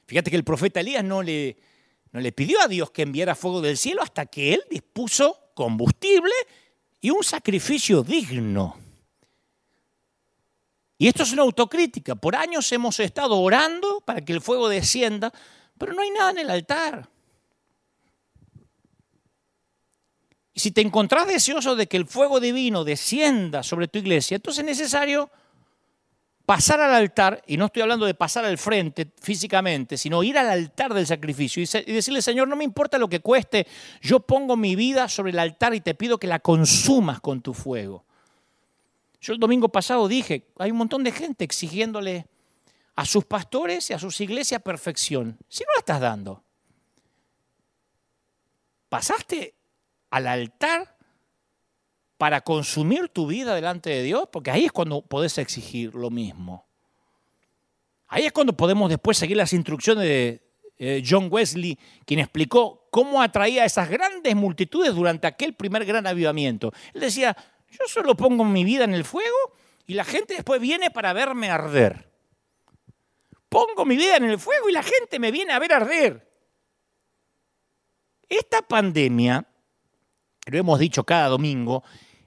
Fíjate que el profeta Elías no le, no le pidió a Dios que enviara fuego del cielo hasta que él dispuso combustible y un sacrificio digno. Y esto es una autocrítica. Por años hemos estado orando para que el fuego descienda, pero no hay nada en el altar. Y si te encontrás deseoso de que el fuego divino descienda sobre tu iglesia, entonces es necesario pasar al altar, y no estoy hablando de pasar al frente físicamente, sino ir al altar del sacrificio y decirle, Señor, no me importa lo que cueste, yo pongo mi vida sobre el altar y te pido que la consumas con tu fuego. Yo el domingo pasado dije, hay un montón de gente exigiéndole a sus pastores y a sus iglesias perfección. Si no la estás dando, pasaste al altar para consumir tu vida delante de Dios, porque ahí es cuando podés exigir lo mismo. Ahí es cuando podemos después seguir las instrucciones de eh, John Wesley, quien explicó cómo atraía a esas grandes multitudes durante aquel primer gran avivamiento. Él decía, yo solo pongo mi vida en el fuego y la gente después viene para verme arder. Pongo mi vida en el fuego y la gente me viene a ver arder. Esta pandemia, lo hemos dicho cada domingo,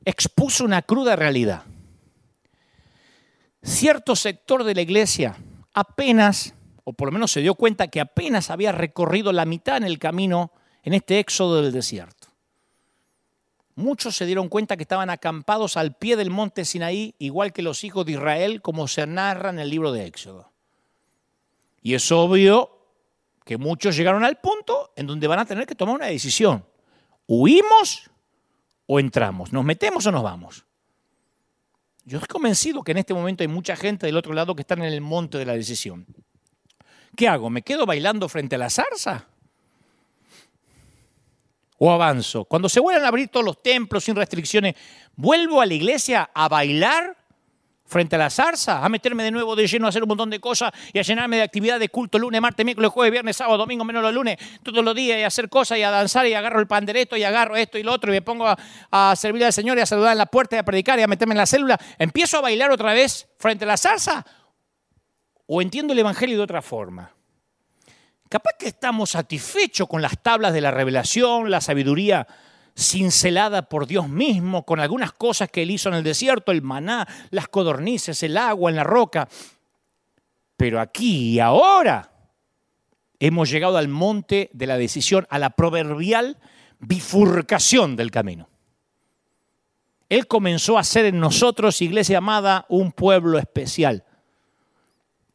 expuso una cruda realidad. Cierto sector de la iglesia apenas, o por lo menos se dio cuenta que apenas había recorrido la mitad en el camino en este éxodo del desierto. Muchos se dieron cuenta que estaban acampados al pie del monte Sinaí, igual que los hijos de Israel, como se narra en el libro de Éxodo. Y es obvio que muchos llegaron al punto en donde van a tener que tomar una decisión. ¿Huimos o entramos? ¿Nos metemos o nos vamos? Yo estoy convencido que en este momento hay mucha gente del otro lado que están en el monte de la decisión. ¿Qué hago? ¿Me quedo bailando frente a la zarza? ¿O avanzo? Cuando se vuelvan a abrir todos los templos sin restricciones, ¿vuelvo a la iglesia a bailar frente a la zarza, a meterme de nuevo de lleno a hacer un montón de cosas y a llenarme de actividad de culto lunes, martes, miércoles, jueves, viernes, sábado, domingo, menos los lunes, todos los días y a hacer cosas y a danzar y agarro el pandereto y agarro esto y lo otro y me pongo a, a servir al Señor y a saludar en la puerta y a predicar y a meterme en la célula, empiezo a bailar otra vez frente a la zarza o entiendo el Evangelio de otra forma. Capaz que estamos satisfechos con las tablas de la revelación, la sabiduría cincelada por Dios mismo, con algunas cosas que él hizo en el desierto, el maná, las codornices, el agua en la roca. Pero aquí y ahora hemos llegado al monte de la decisión, a la proverbial bifurcación del camino. Él comenzó a ser en nosotros, iglesia amada, un pueblo especial.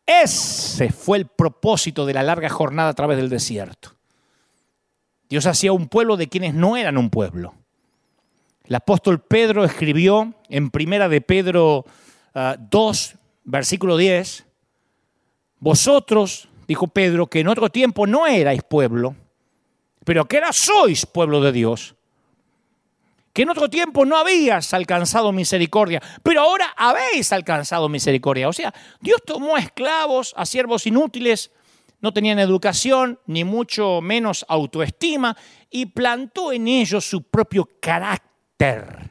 Ese fue el propósito de la larga jornada a través del desierto. Dios hacía un pueblo de quienes no eran un pueblo. El apóstol Pedro escribió en Primera de Pedro 2, ah, versículo 10, Vosotros, dijo Pedro, que en otro tiempo no erais pueblo, pero que ahora sois pueblo de Dios, que en otro tiempo no habías alcanzado misericordia, pero ahora habéis alcanzado misericordia. O sea, Dios tomó a esclavos, a siervos inútiles, no tenían educación, ni mucho menos autoestima, y plantó en ellos su propio carácter.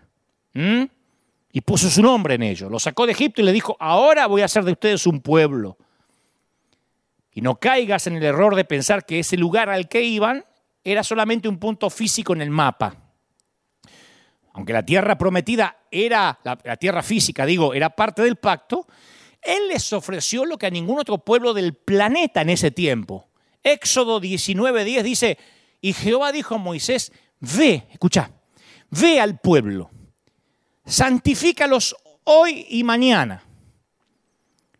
Y puso su nombre en ellos. Lo sacó de Egipto y le dijo, ahora voy a hacer de ustedes un pueblo. Y no caigas en el error de pensar que ese lugar al que iban era solamente un punto físico en el mapa. Aunque la tierra prometida era, la, tierra física, digo, era parte del pacto, él les ofreció lo que a ningún otro pueblo del planeta en ese tiempo. Éxodo 19:10 dice, y Jehová dijo a Moisés, ve, escucha, ve al pueblo, santifícalos hoy y mañana,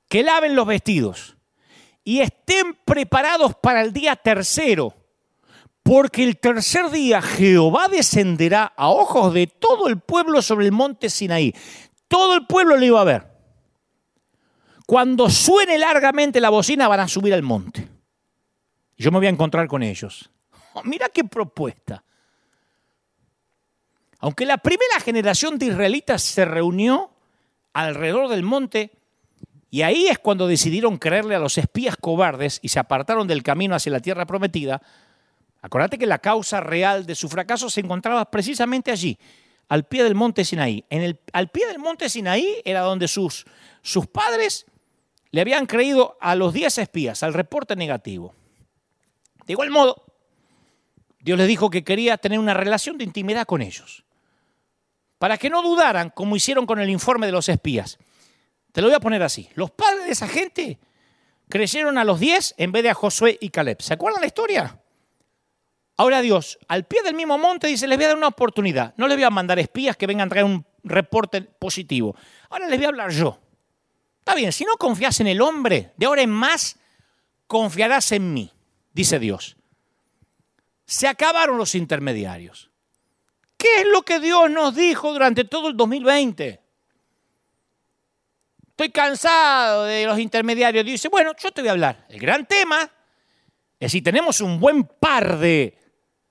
que laven los vestidos y estén preparados para el día tercero, porque el tercer día Jehová descenderá a ojos de todo el pueblo sobre el monte Sinaí. Todo el pueblo lo iba a ver. Cuando suene largamente la bocina van a subir al monte. Yo me voy a encontrar con ellos. Oh, mira qué propuesta. Aunque la primera generación de israelitas se reunió alrededor del monte, y ahí es cuando decidieron creerle a los espías cobardes y se apartaron del camino hacia la tierra prometida, acordate que la causa real de su fracaso se encontraba precisamente allí, al pie del monte Sinaí. En el, al pie del monte Sinaí era donde sus, sus padres le habían creído a los 10 espías, al reporte negativo. De igual modo, Dios les dijo que quería tener una relación de intimidad con ellos, para que no dudaran como hicieron con el informe de los espías. Te lo voy a poner así. Los padres de esa gente creyeron a los diez en vez de a Josué y Caleb. ¿Se acuerdan la historia? Ahora Dios, al pie del mismo monte, dice, les voy a dar una oportunidad. No les voy a mandar espías que vengan a traer un reporte positivo. Ahora les voy a hablar yo. Está bien, si no confías en el hombre, de ahora en más confiarás en mí, dice Dios. Se acabaron los intermediarios. ¿Qué es lo que Dios nos dijo durante todo el 2020? Estoy cansado de los intermediarios. Dice, bueno, yo te voy a hablar. El gran tema es si tenemos un buen par de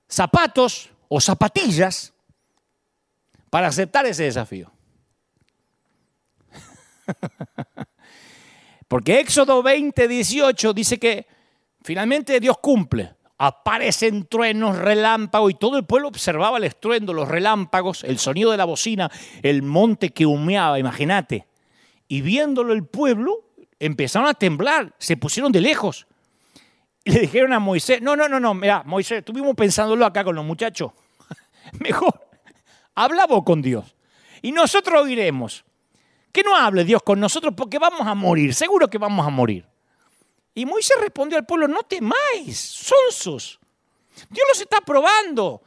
zapatos o zapatillas para aceptar ese desafío. Porque Éxodo 20, 18 dice que finalmente Dios cumple. Aparecen truenos, relámpagos, y todo el pueblo observaba el estruendo, los relámpagos, el sonido de la bocina, el monte que humeaba, imagínate. Y viéndolo el pueblo, empezaron a temblar, se pusieron de lejos. Y le dijeron a Moisés, no, no, no, no, mira, Moisés, estuvimos pensándolo acá con los muchachos. Mejor, habla vos con Dios. Y nosotros oiremos. Que no hable Dios con nosotros porque vamos a morir, seguro que vamos a morir. Y Moisés respondió al pueblo, no temáis, sonsos. Dios los está probando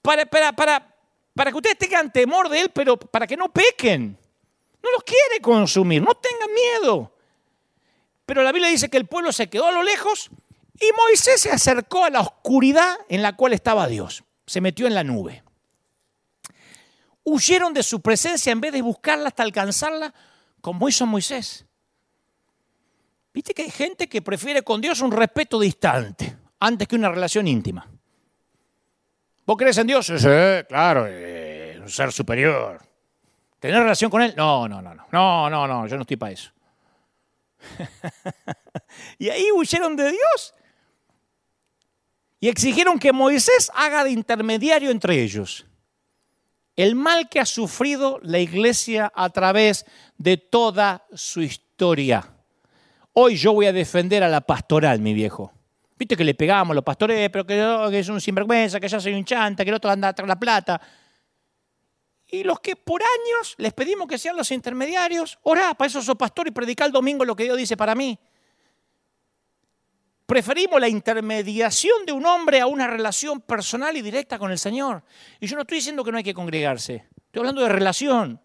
para, para, para, para que ustedes tengan temor de Él, pero para que no pequen. No los quiere consumir, no tengan miedo. Pero la Biblia dice que el pueblo se quedó a lo lejos y Moisés se acercó a la oscuridad en la cual estaba Dios. Se metió en la nube huyeron de su presencia en vez de buscarla hasta alcanzarla, como hizo Moisés. Viste que hay gente que prefiere con Dios un respeto distante antes que una relación íntima. ¿Vos crees en Dios? Sí, claro, eh, un ser superior. ¿Tener relación con Él? No, no, no, no, no, no, no, yo no estoy para eso. y ahí huyeron de Dios y exigieron que Moisés haga de intermediario entre ellos el mal que ha sufrido la iglesia a través de toda su historia. Hoy yo voy a defender a la pastoral, mi viejo. Viste que le pegamos a los pastores, pero que, es un sinvergüenza, que ya soy un chanta, que el otro anda a traer la plata. Y los que por años les pedimos que sean los intermediarios, orá, para eso sos pastor y predicar el domingo lo que Dios dice para mí. Preferimos la intermediación de un hombre a una relación personal y directa con el Señor. Y yo no estoy diciendo que no hay que congregarse, estoy hablando de relación.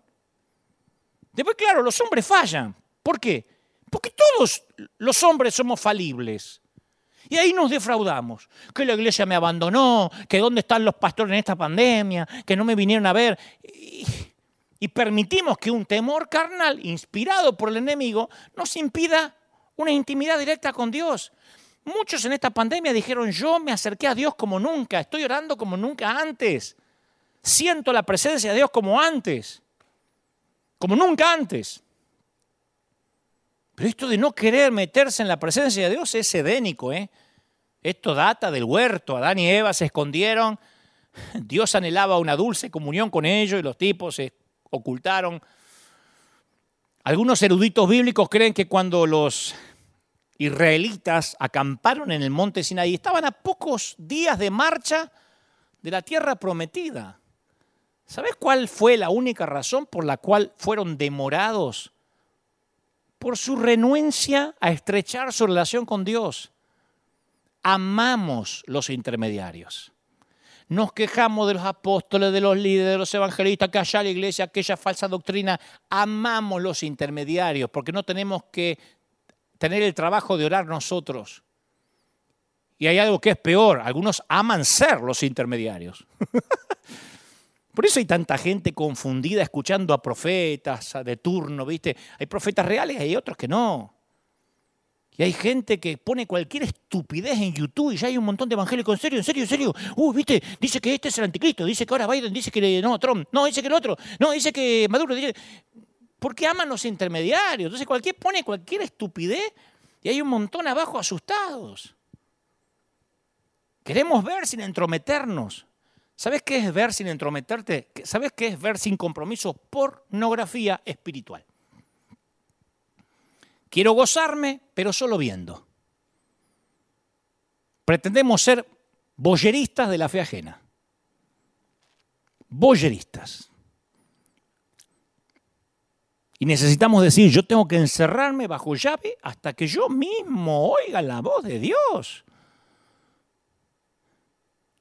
Después, claro, los hombres fallan. ¿Por qué? Porque todos los hombres somos falibles. Y ahí nos defraudamos. Que la iglesia me abandonó, que dónde están los pastores en esta pandemia, que no me vinieron a ver. Y, y permitimos que un temor carnal, inspirado por el enemigo, nos impida una intimidad directa con Dios. Muchos en esta pandemia dijeron, yo me acerqué a Dios como nunca, estoy orando como nunca antes, siento la presencia de Dios como antes, como nunca antes. Pero esto de no querer meterse en la presencia de Dios es edénico, ¿eh? Esto data del huerto, Adán y Eva se escondieron, Dios anhelaba una dulce comunión con ellos y los tipos se ocultaron. Algunos eruditos bíblicos creen que cuando los israelitas acamparon en el monte Sinaí, estaban a pocos días de marcha de la tierra prometida. ¿Sabes cuál fue la única razón por la cual fueron demorados? Por su renuencia a estrechar su relación con Dios. Amamos los intermediarios. Nos quejamos de los apóstoles, de los líderes, de los evangelistas, que allá la iglesia, aquella falsa doctrina. Amamos los intermediarios porque no tenemos que tener el trabajo de orar nosotros. Y hay algo que es peor, algunos aman ser los intermediarios. Por eso hay tanta gente confundida escuchando a profetas de turno, ¿viste? Hay profetas reales y hay otros que no. Y hay gente que pone cualquier estupidez en YouTube y ya hay un montón de evangélicos. En serio, en serio, en serio. Uy, viste, dice que este es el anticristo, dice que ahora Biden, dice que no, Trump, no, dice que el otro, no, dice que Maduro, dice porque aman los intermediarios. Entonces cualquier pone cualquier estupidez y hay un montón abajo asustados. Queremos ver sin entrometernos. ¿Sabes qué es ver sin entrometerte? ¿Sabes qué es ver sin compromiso? Pornografía espiritual. Quiero gozarme, pero solo viendo. Pretendemos ser boyeristas de la fe ajena. Boyeristas. Y necesitamos decir, yo tengo que encerrarme bajo llave hasta que yo mismo oiga la voz de Dios.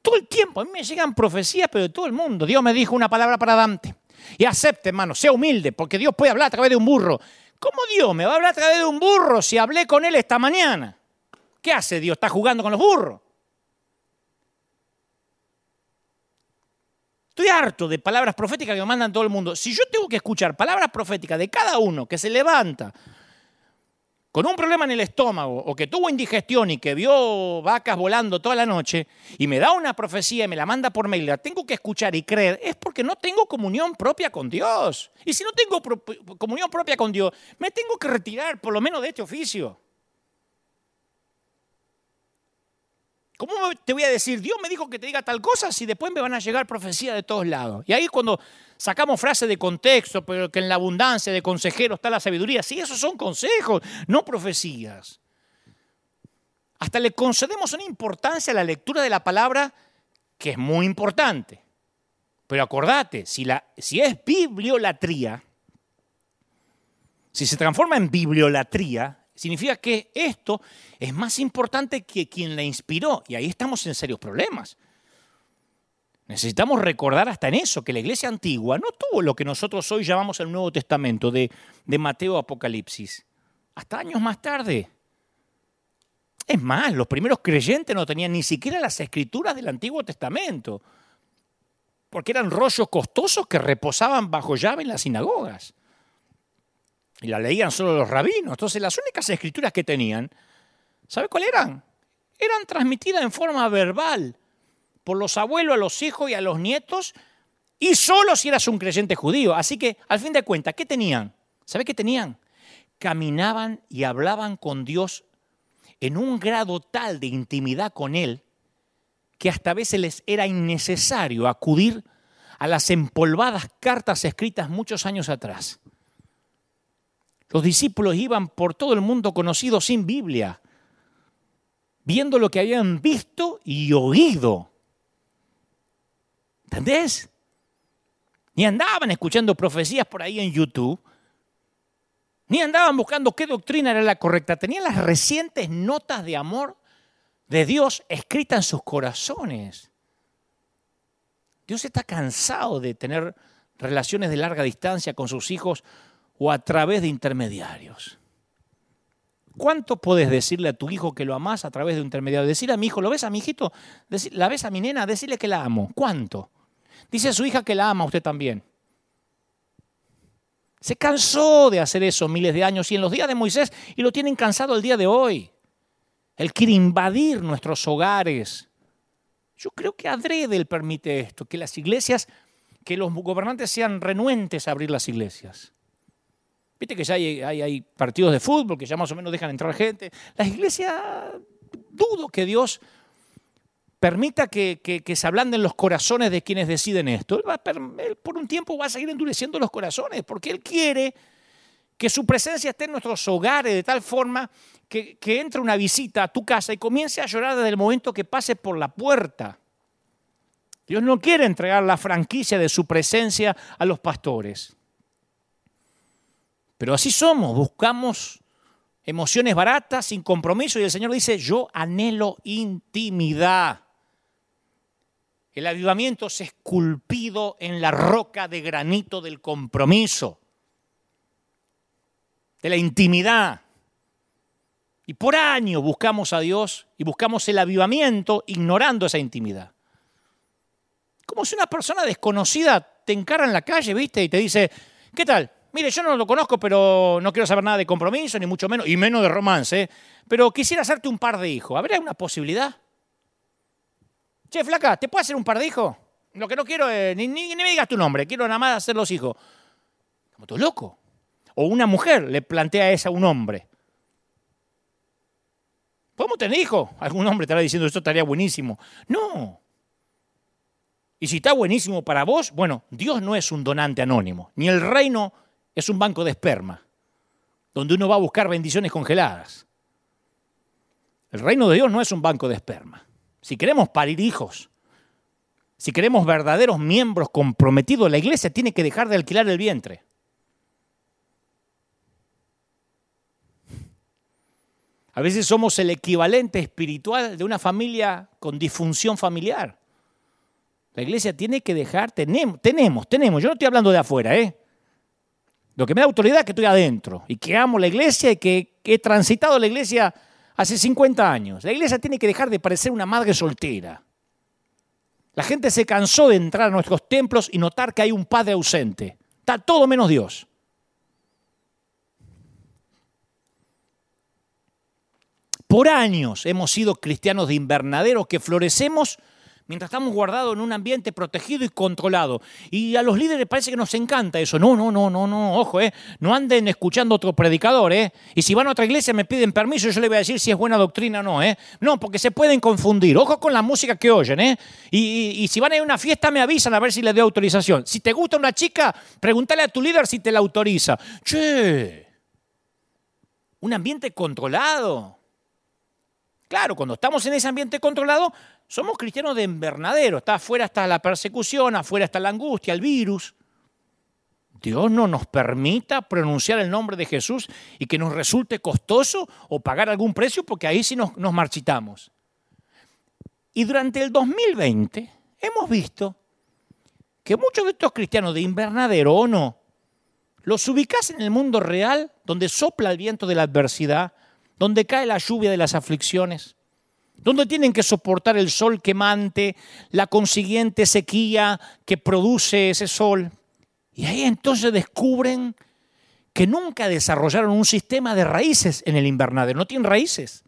Todo el tiempo, a mí me llegan profecías, pero de todo el mundo. Dios me dijo una palabra para Dante. Y acepte, hermano, sea humilde, porque Dios puede hablar a través de un burro. ¿Cómo Dios me va a hablar a través de un burro si hablé con él esta mañana? ¿Qué hace Dios? ¿Está jugando con los burros? Estoy harto de palabras proféticas que me mandan todo el mundo. Si yo tengo que escuchar palabras proféticas de cada uno que se levanta con un problema en el estómago o que tuvo indigestión y que vio vacas volando toda la noche y me da una profecía y me la manda por mail, la tengo que escuchar y creer, es porque no tengo comunión propia con Dios. Y si no tengo comunión propia con Dios, me tengo que retirar por lo menos de este oficio. ¿Cómo te voy a decir, Dios me dijo que te diga tal cosa si después me van a llegar profecías de todos lados? Y ahí cuando sacamos frases de contexto, pero que en la abundancia de consejeros está la sabiduría, sí, esos son consejos, no profecías. Hasta le concedemos una importancia a la lectura de la palabra que es muy importante. Pero acordate, si, la, si es bibliolatría, si se transforma en bibliolatría, significa que esto es más importante que quien la inspiró. Y ahí estamos en serios problemas. Necesitamos recordar hasta en eso que la iglesia antigua no tuvo lo que nosotros hoy llamamos el Nuevo Testamento de, Mateo Apocalipsis. Hasta años más tarde. Es más, los primeros creyentes no tenían ni siquiera las escrituras del Antiguo Testamento, porque eran rollos costosos que reposaban bajo llave en las sinagogas y la leían solo los rabinos. Entonces las únicas escrituras que tenían, ¿sabe cuáles eran? Eran transmitidas en forma verbal por los abuelos a los hijos y a los nietos y solo si eras un creyente judío. Así que, al fin de cuentas, ¿qué tenían? ¿Sabe qué tenían? Caminaban y hablaban con Dios en un grado tal de intimidad con Él que hasta a veces les era innecesario acudir a las empolvadas cartas escritas muchos años atrás. Los discípulos iban por todo el mundo conocido sin Biblia, viendo lo que habían visto y oído. ¿Entendés? Ni andaban escuchando profecías por ahí en YouTube, ni andaban buscando qué doctrina era la correcta. Tenían las recientes notas de amor de Dios escritas en sus corazones. Dios está cansado de tener relaciones de larga distancia con sus hijos o a través de intermediarios. ¿Cuánto puedes decirle a tu hijo que lo amas a través de un intermediario? Decirle a mi hijo, ¿lo ves a mi hijito? ¿La ves a mi nena? Decirle que la amo. ¿Cuánto? Dice a su hija que la ama usted también. Se cansó de hacer eso miles de años y en los días de Moisés y lo tienen cansado el día de hoy. Él quiere invadir nuestros hogares. Yo creo que adrede él permite esto, que las iglesias, que los gobernantes sean renuentes a abrir las iglesias. Viste que ya hay, partidos de fútbol que ya más o menos dejan entrar gente. Las iglesias, dudo que Dios permita que, se ablanden los corazones de quienes deciden esto. Él, por un tiempo va a seguir endureciendo los corazones porque Él quiere que su presencia esté en nuestros hogares de tal forma que, que entre una visita a tu casa y comience a llorar desde el momento que pase por la puerta. Dios no quiere entregar la franquicia de su presencia a los pastores. Pero así somos, buscamos emociones baratas, sin compromiso, y el Señor dice, yo anhelo intimidad. El avivamiento es esculpido en la roca de granito del compromiso, de la intimidad. Y por años buscamos a Dios y buscamos el avivamiento ignorando esa intimidad. Como si una persona desconocida te encara en la calle, ¿viste? Y te dice, ¿qué tal? Mire, yo no lo conozco, pero no quiero saber nada de compromiso, ni mucho menos, y menos de romance, pero quisiera hacerte un par de hijos. ¿Habrá una posibilidad? Che, flaca, ¿te puedo hacer un par de hijos? Lo que no quiero es, ni, me digas tu nombre, quiero nada más hacer los hijos. Como tú loco. O una mujer le plantea eso a un hombre. ¿Podemos tener hijos? Algún hombre estará diciendo, esto estaría buenísimo. No. Y si está buenísimo para vos, bueno, Dios no es un donante anónimo, ni el reino es un banco de esperma, donde uno va a buscar bendiciones congeladas. El reino de Dios no es un banco de esperma. Si queremos parir hijos, si queremos verdaderos miembros comprometidos, la iglesia tiene que dejar de alquilar el vientre. A veces somos el equivalente espiritual de una familia con disfunción familiar. La iglesia tiene que dejar, tenemos, tenemos, tenemos, yo no estoy hablando de afuera, ¿eh? Lo que me da autoridad es que estoy adentro y que amo la iglesia y que, he transitado la iglesia hace 50 años. La iglesia tiene que dejar de parecer una madre soltera. La gente se cansó de entrar a nuestros templos y notar que hay un padre ausente. Está todo menos Dios. Por años hemos sido cristianos de invernadero que florecemos mientras estamos guardados en un ambiente protegido y controlado. Y a los líderes parece que nos encanta eso. No, no, no, no, no, ojo, eh. no anden escuchando otro predicador. Eh. Y si van a otra iglesia me piden permiso, yo les voy a decir si es buena doctrina o no. Eh. No, porque se pueden confundir. Ojo con la música que oyen. Eh. Y, si van a ir a una fiesta me avisan a ver si les doy autorización. Si te gusta una chica, pregúntale a tu líder si te la autoriza. Che, un ambiente controlado. Claro, cuando estamos en ese ambiente controlado, somos cristianos de invernadero. Está afuera está la persecución, afuera está la angustia, el virus. Dios no nos permita pronunciar el nombre de Jesús y que nos resulte costoso o pagar algún precio porque ahí sí nos, nos marchitamos. Y durante el 2020 hemos visto que muchos de estos cristianos de invernadero o no, los ubicás en el mundo real donde sopla el viento de la adversidad, donde cae la lluvia de las aflicciones, donde tienen que soportar el sol quemante, la consiguiente sequía que produce ese sol. Y ahí entonces descubren que nunca desarrollaron un sistema de raíces en el invernadero, no tienen raíces.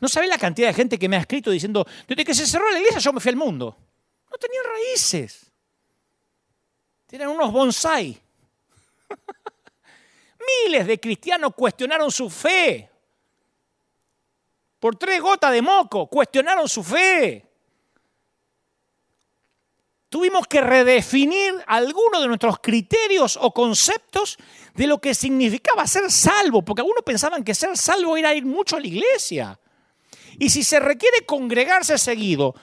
No saben la cantidad de gente que me ha escrito diciendo, desde que se cerró la iglesia yo me fui al mundo. No tenían raíces. Tienen unos bonsai. Miles de cristianos cuestionaron su fe por tres gotas de moco, cuestionaron su fe. Tuvimos que redefinir algunos de nuestros criterios o conceptos de lo que significaba ser salvo, porque algunos pensaban que ser salvo era ir mucho a la iglesia. Y si se requiere congregarse seguido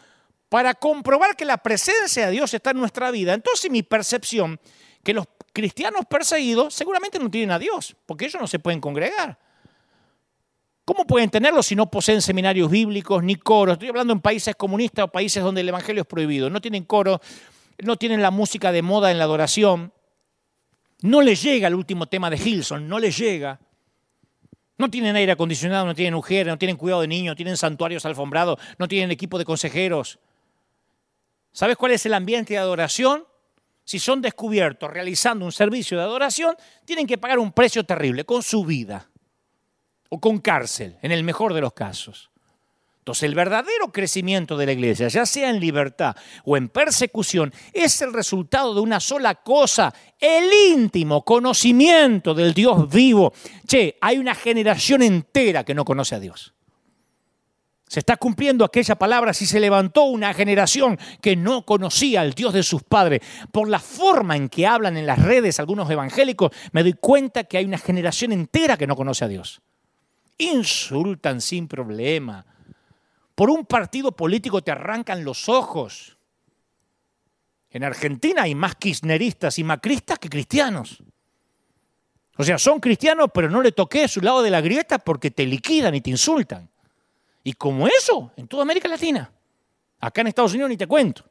para comprobar que la presencia de Dios está en nuestra vida, entonces mi percepción que los cristianos perseguidos seguramente no tienen a Dios, porque ellos no se pueden congregar. ¿Cómo pueden tenerlo si no poseen seminarios bíblicos ni coros? Estoy hablando en países comunistas o países donde el evangelio es prohibido. No tienen coro, no tienen la música de moda en la adoración. No les llega el último tema de Hilson, no les llega. No tienen aire acondicionado, no tienen mujeres, no tienen cuidado de niños, tienen santuarios alfombrados, no tienen equipo de consejeros. ¿Sabes cuál es el ambiente de adoración? Si son descubiertos realizando un servicio de adoración, tienen que pagar un precio terrible con su vida o con cárcel, en el mejor de los casos. Entonces el verdadero crecimiento de la iglesia, ya sea en libertad o en persecución, es el resultado de una sola cosa, el íntimo conocimiento del Dios vivo. Che, hay una generación entera que no conoce a Dios. Se está cumpliendo aquella palabra si se levantó una generación que no conocía al Dios de sus padres. Por la forma en que hablan en las redes algunos evangélicos, me doy cuenta que hay una generación entera que no conoce a Dios insultan sin problema. Por un partido político te arrancan los ojos. En Argentina hay más kirchneristas y macristas que cristianos. O sea, son cristianos, pero no le toqué su lado de la grieta porque te liquidan y te insultan. Y como eso, en toda América Latina. Acá en Estados Unidos ni te cuento.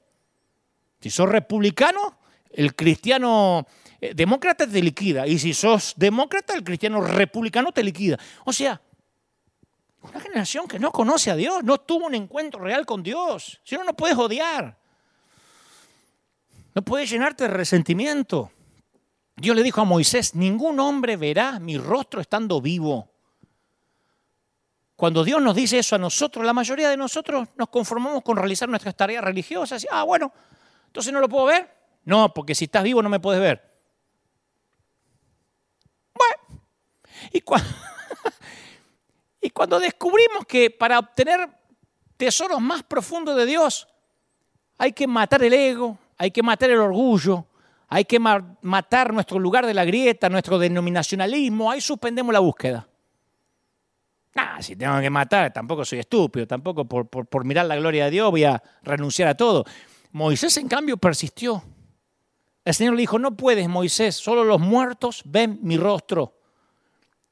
Si sos republicano, el cristiano eh, demócrata te liquida. Y si sos demócrata, el cristiano republicano te liquida. O sea, una generación que no conoce a Dios, no tuvo un encuentro real con Dios. Si no, no puedes odiar. No puedes llenarte de resentimiento. Dios le dijo a Moisés, ningún hombre verá mi rostro estando vivo. Cuando Dios nos dice eso a nosotros, la mayoría de nosotros nos conformamos con realizar nuestras tareas religiosas. Ah, bueno, entonces no lo puedo ver. No, porque si estás vivo no me puedes ver. Bueno, y. Y cuando descubrimos que para obtener tesoros más profundos de Dios hay que matar el ego, hay que matar el orgullo, hay que matar nuestro lugar de la grieta, nuestro denominacionalismo, ahí suspendemos la búsqueda. Ah, si tengo que matar, tampoco soy estúpido, tampoco por, por mirar la gloria de Dios voy a renunciar a todo. Moisés, en cambio, persistió. El Señor le dijo, no puedes, Moisés, solo los muertos ven mi rostro.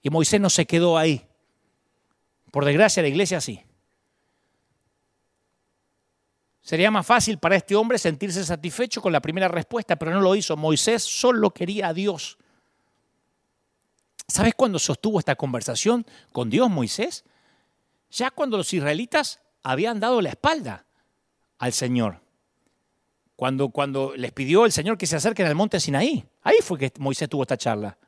Y Moisés no se quedó ahí. Por desgracia, la iglesia sí. Sería más fácil para este hombre sentirse satisfecho con la primera respuesta, pero no lo hizo. Moisés solo quería a Dios. ¿Sabes cuándo sostuvo esta conversación con Dios Moisés? Ya cuando los israelitas habían dado la espalda al Señor. Cuando, cuando les pidió el Señor que se acerquen al monte Sinaí. Ahí fue que Moisés tuvo esta charla.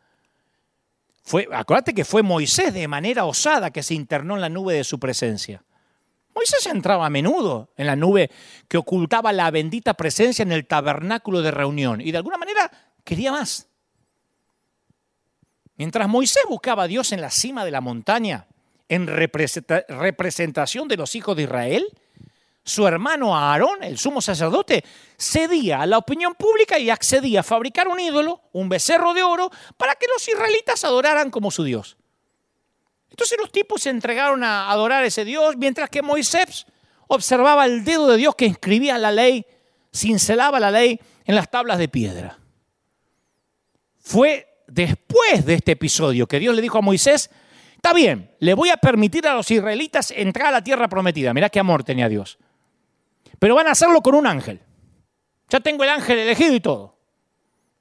Fue, acuérdate que fue Moisés de manera osada que se internó en la nube de su presencia. Moisés entraba a menudo en la nube que ocultaba la bendita presencia en el tabernáculo de reunión y de alguna manera quería más. Mientras Moisés buscaba a Dios en la cima de la montaña, en representación de los hijos de Israel, su hermano Aarón, el sumo sacerdote, cedía a la opinión pública y accedía a fabricar un ídolo, un becerro de oro, para que los israelitas adoraran como su Dios. Entonces los tipos se entregaron a adorar a ese Dios, mientras que Moisés observaba el dedo de Dios que inscribía la ley, cincelaba la ley en las tablas de piedra. Fue después de este episodio que Dios le dijo a Moisés, está bien, le voy a permitir a los israelitas entrar a la tierra prometida. Mirá qué amor tenía Dios. Pero van a hacerlo con un ángel. Ya tengo el ángel elegido y todo.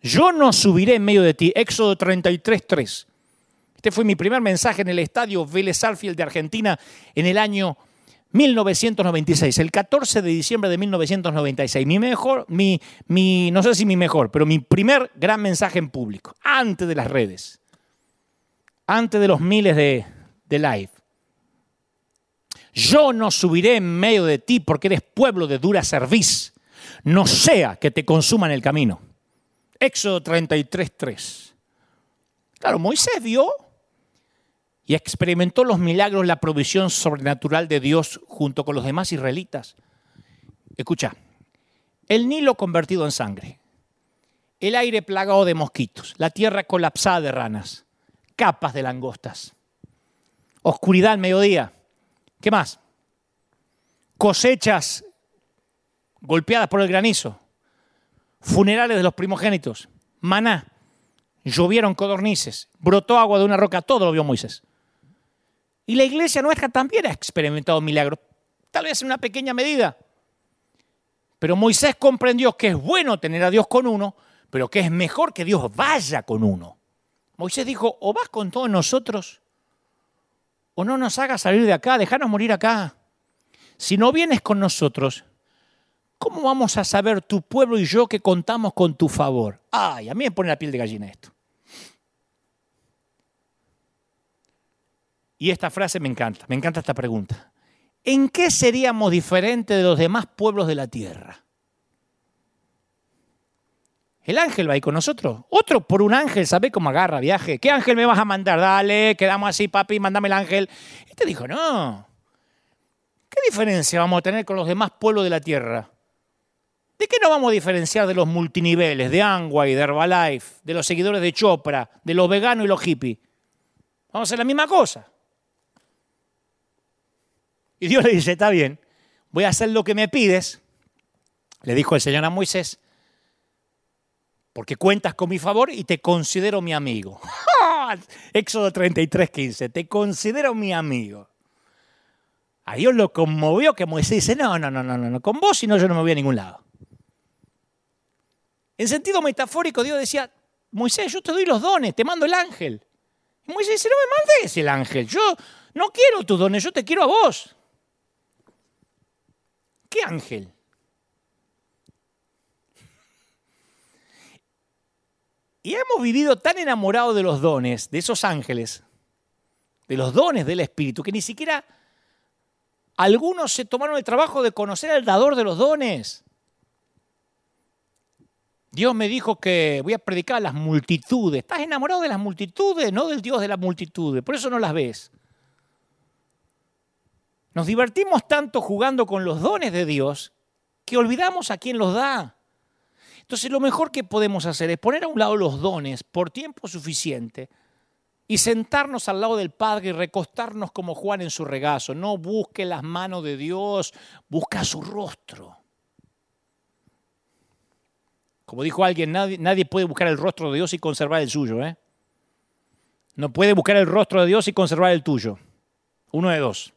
Yo no subiré en medio de ti. Éxodo 33, 3. Este fue mi primer mensaje en el estadio Vélez Arfield de Argentina en el año 1996, el 14 de diciembre de 1996. Mi mejor, mi, mi, no sé si mi mejor, pero mi primer gran mensaje en público, antes de las redes, antes de los miles de, de live. Yo no subiré en medio de ti porque eres pueblo de dura cerviz, no sea que te consuman el camino. Éxodo 33, 3. Claro, Moisés vio y experimentó los milagros, la provisión sobrenatural de Dios junto con los demás israelitas. Escucha, el Nilo convertido en sangre, el aire plagado de mosquitos, la tierra colapsada de ranas, capas de langostas, oscuridad al mediodía. ¿Qué más? Cosechas golpeadas por el granizo, funerales de los primogénitos, maná, llovieron codornices, brotó agua de una roca, todo lo vio Moisés. Y la iglesia nuestra también ha experimentado milagros, tal vez en una pequeña medida. Pero Moisés comprendió que es bueno tener a Dios con uno, pero que es mejor que Dios vaya con uno. Moisés dijo, o vas con todos nosotros, o no nos hagas salir de acá, déjanos morir acá. Si no vienes con nosotros, ¿cómo vamos a saber tu pueblo y yo que contamos con tu favor? Ay, a mí me pone la piel de gallina esto. Y esta frase me encanta, me encanta esta pregunta. ¿En qué seríamos diferentes de los demás pueblos de la tierra? El ángel va ahí con nosotros. Otro por un ángel, ¿sabe cómo agarra viaje? ¿Qué ángel me vas a mandar? Dale, quedamos así, papi, mándame el ángel. Este dijo, no. ¿Qué diferencia vamos a tener con los demás pueblos de la tierra? ¿De qué nos vamos a diferenciar de los multiniveles, de Angway, de Herbalife, de los seguidores de Chopra, de los veganos y los hippies? Vamos a hacer la misma cosa. Y Dios le dice, está bien, voy a hacer lo que me pides, le dijo el Señor a Moisés, porque cuentas con mi favor y te considero mi amigo. Éxodo 33, 15, te considero mi amigo. A Dios lo conmovió que Moisés dice, no, no, no, no, no, con vos si no yo no me voy a ningún lado. En sentido metafórico, Dios decía, Moisés, yo te doy los dones, te mando el ángel. Y Moisés dice, no me mandes el ángel, yo no quiero tus dones, yo te quiero a vos. ¿Qué ángel? Y hemos vivido tan enamorados de los dones, de esos ángeles, de los dones del Espíritu, que ni siquiera algunos se tomaron el trabajo de conocer al dador de los dones. Dios me dijo que voy a predicar a las multitudes. Estás enamorado de las multitudes, no del Dios de las multitudes. Por eso no las ves. Nos divertimos tanto jugando con los dones de Dios que olvidamos a quién los da. Entonces lo mejor que podemos hacer es poner a un lado los dones por tiempo suficiente y sentarnos al lado del Padre y recostarnos como Juan en su regazo. No busque las manos de Dios, busca su rostro. Como dijo alguien, nadie, nadie puede buscar el rostro de Dios y conservar el suyo. ¿eh? No puede buscar el rostro de Dios y conservar el tuyo. Uno de dos.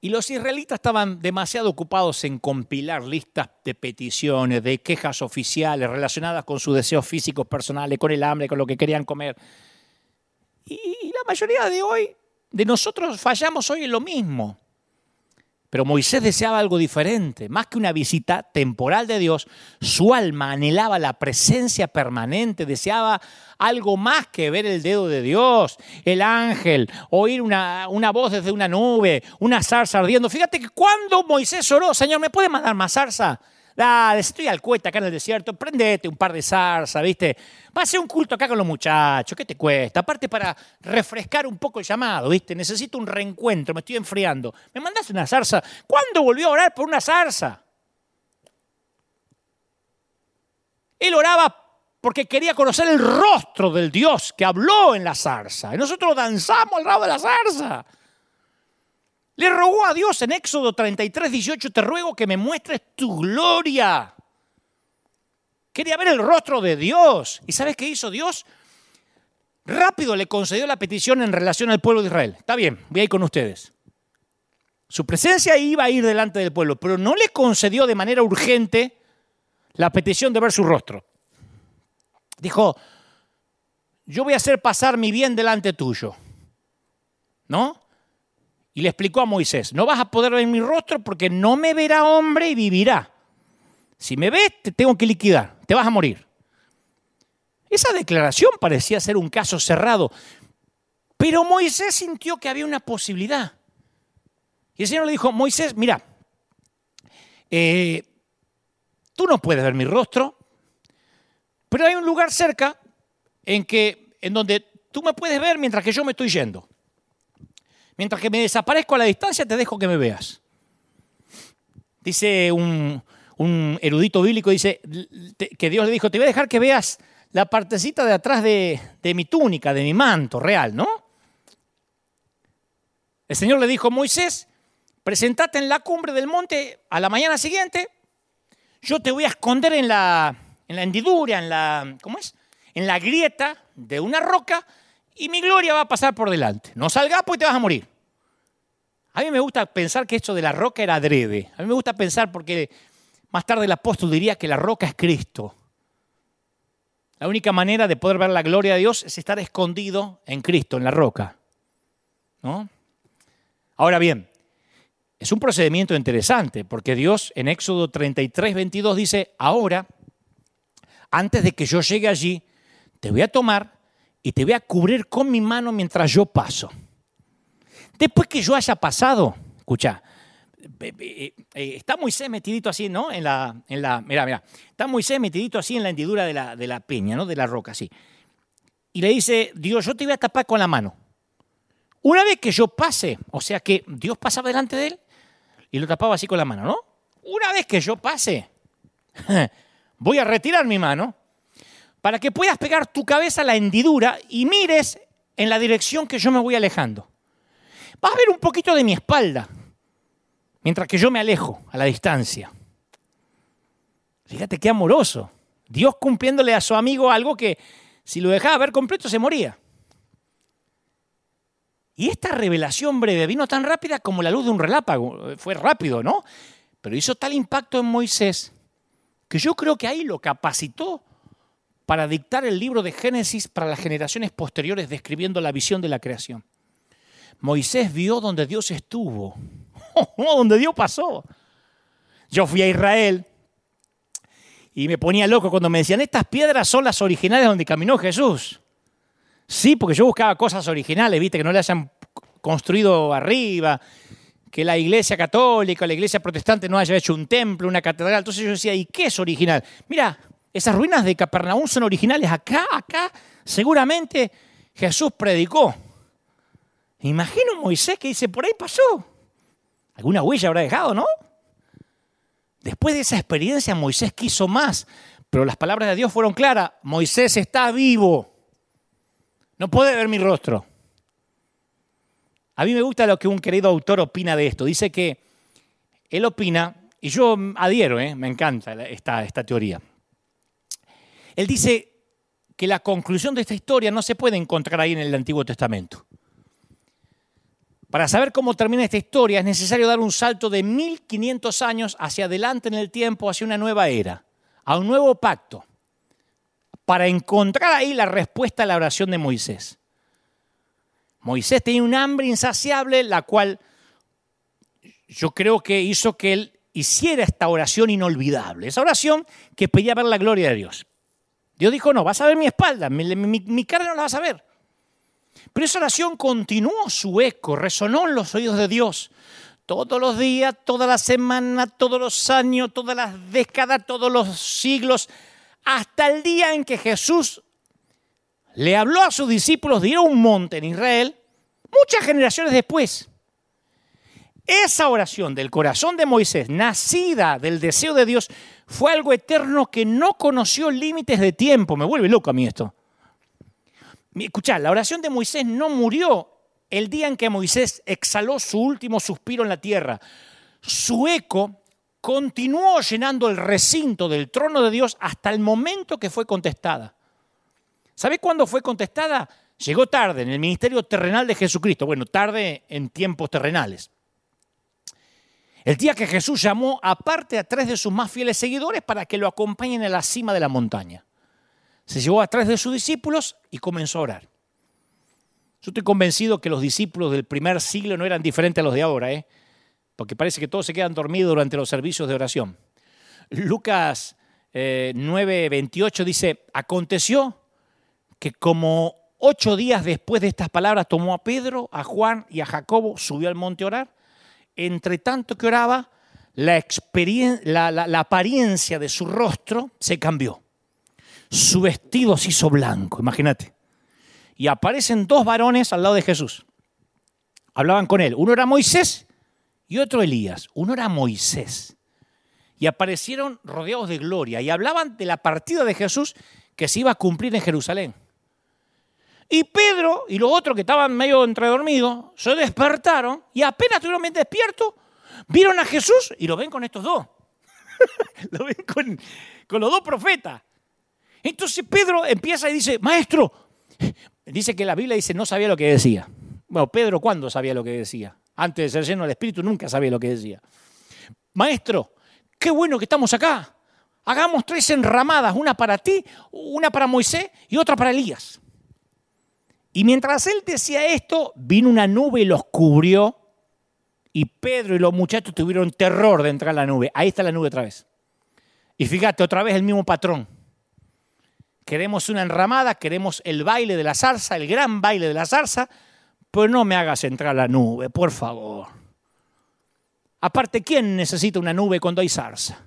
Y los israelitas estaban demasiado ocupados en compilar listas de peticiones, de quejas oficiales relacionadas con sus deseos físicos personales, con el hambre, con lo que querían comer. Y la mayoría de hoy, de nosotros fallamos hoy en lo mismo. Pero Moisés deseaba algo diferente, más que una visita temporal de Dios, su alma anhelaba la presencia permanente, deseaba algo más que ver el dedo de Dios, el ángel, oír una, una voz desde una nube, una zarza ardiendo. Fíjate que cuando Moisés oró, Señor, ¿me puede mandar más zarza? Dale, estoy al cuesta acá en el desierto, prendete un par de zarza, ¿viste? Va a ser un culto acá con los muchachos, ¿qué te cuesta? Aparte para refrescar un poco el llamado, ¿viste? Necesito un reencuentro, me estoy enfriando. ¿Me mandaste una zarza? ¿Cuándo volvió a orar por una zarza? Él oraba porque quería conocer el rostro del Dios que habló en la zarza. Y nosotros danzamos al lado de la zarza. Le rogó a Dios en Éxodo 33, 18, te ruego que me muestres tu gloria. Quería ver el rostro de Dios. ¿Y sabes qué hizo Dios? Rápido le concedió la petición en relación al pueblo de Israel. Está bien, voy a ir con ustedes. Su presencia iba a ir delante del pueblo, pero no le concedió de manera urgente la petición de ver su rostro. Dijo, yo voy a hacer pasar mi bien delante tuyo. ¿No? Y le explicó a Moisés, no vas a poder ver mi rostro porque no me verá hombre y vivirá. Si me ves, te tengo que liquidar, te vas a morir. Esa declaración parecía ser un caso cerrado, pero Moisés sintió que había una posibilidad. Y el Señor le dijo, Moisés, mira, eh, tú no puedes ver mi rostro, pero hay un lugar cerca en, que, en donde tú me puedes ver mientras que yo me estoy yendo. Mientras que me desaparezco a la distancia, te dejo que me veas. Dice un, erudito bíblico, dice que Dios le dijo, te voy a dejar que veas la partecita de atrás de, de mi túnica, de mi manto real, ¿no? El Señor le dijo, Moisés, presentate en la cumbre del monte a la mañana siguiente, yo te voy a esconder en la, en la hendidura, en la, ¿cómo es? En la grieta de una roca y mi gloria va a pasar por delante. No salgas pues te vas a morir. A mí me gusta pensar que esto de la roca era adrede. A mí me gusta pensar porque más tarde el apóstol diría que la roca es Cristo. La única manera de poder ver la gloria de Dios es estar escondido en Cristo, en la roca. ¿No? Ahora bien, es un procedimiento interesante porque Dios en Éxodo 33, 22 dice, ahora, antes de que yo llegue allí, te voy a tomar y te voy a cubrir con mi mano mientras yo paso. Después que yo haya pasado, escucha, eh, está Moisés metidito así, ¿no? En la, en la, mira, mira, está Moisés metidito así en la hendidura de la, de la peña, ¿no? De la roca, así. Y le dice, Dios, yo te voy a tapar con la mano. Una vez que yo pase, o sea que Dios pasaba delante de él y lo tapaba así con la mano, ¿no? Una vez que yo pase, voy a retirar mi mano para que puedas pegar tu cabeza a la hendidura y mires en la dirección que yo me voy alejando. Vas a ver un poquito de mi espalda, mientras que yo me alejo a la distancia. Fíjate qué amoroso. Dios cumpliéndole a su amigo algo que si lo dejaba ver completo se moría. Y esta revelación breve vino tan rápida como la luz de un relámpago. Fue rápido, ¿no? Pero hizo tal impacto en Moisés que yo creo que ahí lo capacitó para dictar el libro de Génesis para las generaciones posteriores describiendo la visión de la creación. Moisés vio donde Dios estuvo, donde Dios pasó. Yo fui a Israel y me ponía loco cuando me decían, estas piedras son las originales donde caminó Jesús. Sí, porque yo buscaba cosas originales, viste, que no le hayan construido arriba, que la iglesia católica, la iglesia protestante no haya hecho un templo, una catedral. Entonces yo decía, ¿y qué es original? Mira, esas ruinas de Capernaum son originales acá, acá. Seguramente Jesús predicó. Imagino Moisés que dice, por ahí pasó. Alguna huella habrá dejado, ¿no? Después de esa experiencia, Moisés quiso más, pero las palabras de Dios fueron claras. Moisés está vivo. No puede ver mi rostro. A mí me gusta lo que un querido autor opina de esto. Dice que él opina, y yo adhiero, ¿eh? me encanta esta, esta teoría. Él dice que la conclusión de esta historia no se puede encontrar ahí en el Antiguo Testamento. Para saber cómo termina esta historia es necesario dar un salto de 1500 años hacia adelante en el tiempo, hacia una nueva era, a un nuevo pacto, para encontrar ahí la respuesta a la oración de Moisés. Moisés tenía un hambre insaciable, la cual yo creo que hizo que él hiciera esta oración inolvidable, esa oración que pedía ver la gloria de Dios. Dios dijo, no, vas a ver mi espalda, mi, cara no la vas a ver. Pero esa oración continuó su eco, resonó en los oídos de Dios. Todos los días, toda la semana, todos los años, todas las décadas, todos los siglos, hasta el día en que Jesús le habló a sus discípulos de ir a un monte en Israel, muchas generaciones después. Esa oración del corazón de Moisés, nacida del deseo de Dios, fue algo eterno que no conoció límites de tiempo. Me vuelve loco a mí esto. Escuchad, la oración de Moisés no murió el día en que Moisés exhaló su último suspiro en la tierra. Su eco continuó llenando el recinto del trono de Dios hasta el momento que fue contestada. ¿Sabe cuándo fue contestada? Llegó tarde en el ministerio terrenal de Jesucristo. Bueno, tarde en tiempos terrenales. El día que Jesús llamó aparte a tres de sus más fieles seguidores para que lo acompañen a la cima de la montaña. Se llevó a tres de sus discípulos y comenzó a orar. Yo estoy convencido que los discípulos del primer siglo no eran diferentes a los de ahora, ¿eh? porque parece que todos se quedan dormidos durante los servicios de oración. Lucas 9, 28 dice, aconteció que como ocho días después de estas palabras tomó a Pedro, a Juan y a Jacobo, subió al monte a orar entre tanto que oraba, la, apariencia de su rostro se cambió. Su vestido se hizo blanco, imagínate. Y aparecen dos varones al lado de Jesús. Hablaban con él. Uno era Moisés y otro Elías. Uno era Moisés. Y aparecieron rodeados de gloria y hablaban de la partida de Jesús que se iba a cumplir en Jerusalén. Y Pedro y los otros que estaban medio entredormidos se despertaron y apenas estuvieron bien despiertos, vieron a Jesús y lo ven con estos dos. lo ven con, con los dos profetas. Entonces Pedro empieza y dice, maestro, dice que la Biblia dice no sabía lo que decía. Bueno, Pedro, ¿cuándo sabía lo que decía? Antes de ser lleno del Espíritu nunca sabía lo que decía. Maestro, qué bueno que estamos acá. Hagamos tres enramadas, una para ti, una para Moisés y otra para Elías. Y mientras él decía esto, vino una nube y los cubrió. Y Pedro y los muchachos tuvieron terror de entrar a la nube. Ahí está la nube otra vez. Y fíjate, otra vez el mismo patrón. Queremos una enramada, queremos el baile de la zarza, el gran baile de la zarza, pero no me hagas entrar la nube, por favor. Aparte, ¿quién necesita una nube cuando hay zarza?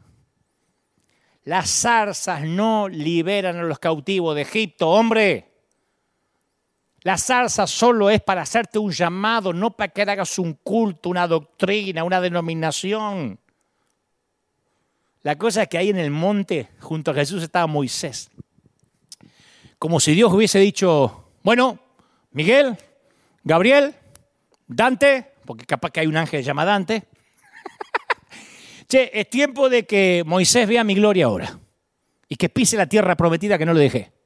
Las zarzas no liberan a los cautivos de Egipto, hombre. La zarza solo es para hacerte un llamado, no para que hagas un culto, una doctrina, una denominación. La cosa es que ahí en el monte, junto a Jesús, estaba Moisés. Como si Dios hubiese dicho, bueno, Miguel, Gabriel, Dante, porque capaz que hay un ángel llamado Dante. che, es tiempo de que Moisés vea mi gloria ahora y que pise la tierra prometida que no le dejé.